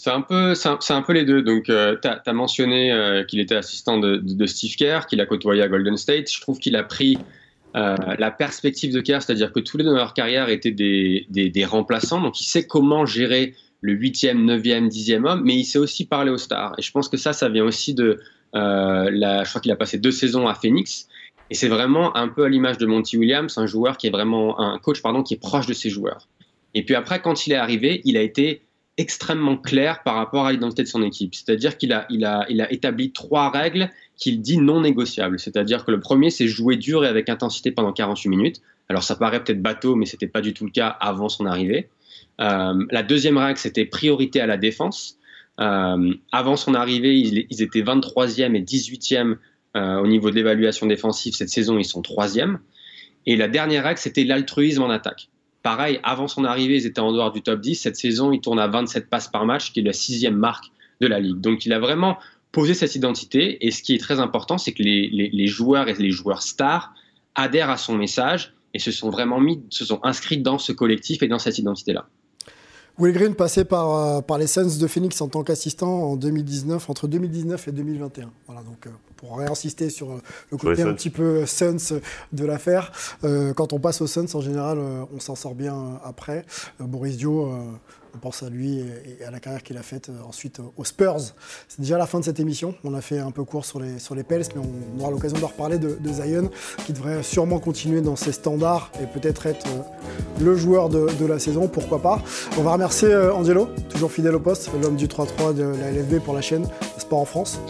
C'est un peu, un, peu les deux. Donc, euh, tu as, mentionné euh, qu'il était assistant de, Steve Kerr, qu'il a côtoyé à Golden State. Je trouve qu'il a pris euh, la perspective de Kerr, c'est-à-dire que tous les deux dans leur carrière étaient des, remplaçants. Donc, il sait comment gérer le 8e, 9e, 10e homme, mais il sait aussi parler aux stars. Et je pense que ça, ça vient aussi de. la, je crois qu'il a passé deux saisons à Phoenix. Et c'est vraiment un peu à l'image de Monty Williams, un joueur qui est vraiment. un coach, pardon, qui est proche de ses joueurs. Et puis après, quand il est arrivé, il a été extrêmement clair par rapport à l'identité de son équipe. C'est-à-dire qu'il a, établi trois règles qu'il dit non négociables. C'est-à-dire que le premier, c'est jouer dur et avec intensité pendant 48 minutes. Alors ça paraît peut-être bateau, mais c'était pas du tout le cas avant son arrivée. Euh, la deuxième règle, c'était priorité à la défense. Euh, avant son arrivée, ils, étaient 23e et 18e euh, au niveau de l'évaluation défensive. Cette saison, ils sont 3e. Et la dernière règle, c'était l'altruisme en attaque. Pareil, avant son arrivée, ils étaient en dehors du top 10. Cette saison, il tourne à 27 passes par match, qui est la sixième marque de la ligue. Donc, il a vraiment posé cette identité. Et ce qui est très important, c'est que les, joueurs et les joueurs stars adhèrent à son message et se sont vraiment mis, se sont inscrits dans ce collectif et dans cette identité-là. Will Green passait par, euh, par les Suns de Phoenix en tant qu'assistant en 2019, entre 2019 et 2021. Voilà, donc euh, pour réinsister sur euh, le côté un petit peu Suns de l'affaire, quand on passe aux Suns, en général, on s'en sort bien après. Boris Dio on pense à lui et à la carrière qu'il a faite euh, ensuite euh, aux Spurs. C'est déjà la fin de cette émission. On a fait un peu court sur les, sur les Pels, mais on aura l'occasion de reparler de, Zion, qui devrait sûrement continuer dans ses standards et peut-être être euh, le joueur de, la saison, pourquoi pas? On va remercier Angelo, toujours fidèle au poste, l'homme du 3-3 de la LFB pour la chaîne Sport en France.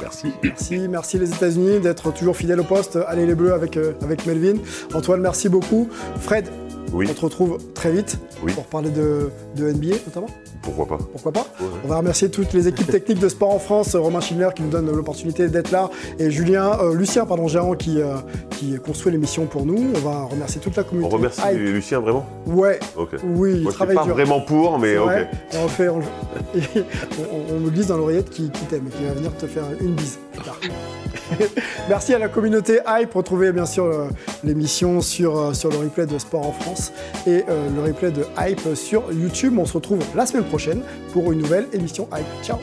Merci. Merci, merci les États-Unis d'être toujours fidèle au poste. Allez les Bleus avec, avec Melvin. Antoine, merci beaucoup. Fred, on te retrouve très vite pour parler de, NBA notamment. Pourquoi pas Pourquoi pas On va remercier toutes les équipes <laughs> techniques de sport en France, Romain Schindler qui nous donne l'opportunité d'être là, et Julien, euh, Lucien pardon, Gérant qui, euh, qui construit l'émission pour nous. On va remercier toute la communauté. On remercie Lucien vraiment? Ouais. Oui, il travaille pas vraiment pour, mais ok. on, fait, <laughs> on, on, nous glisse dans l'oreillette qui, qui t'aime et qui va venir te faire une bise. Merci à la communauté Hype. Retrouvez bien sûr euh, l'émission sur, sur le replay de Sport en France et euh, le replay de Hype sur YouTube. On se retrouve la semaine prochaine pour une nouvelle émission Hype. Ciao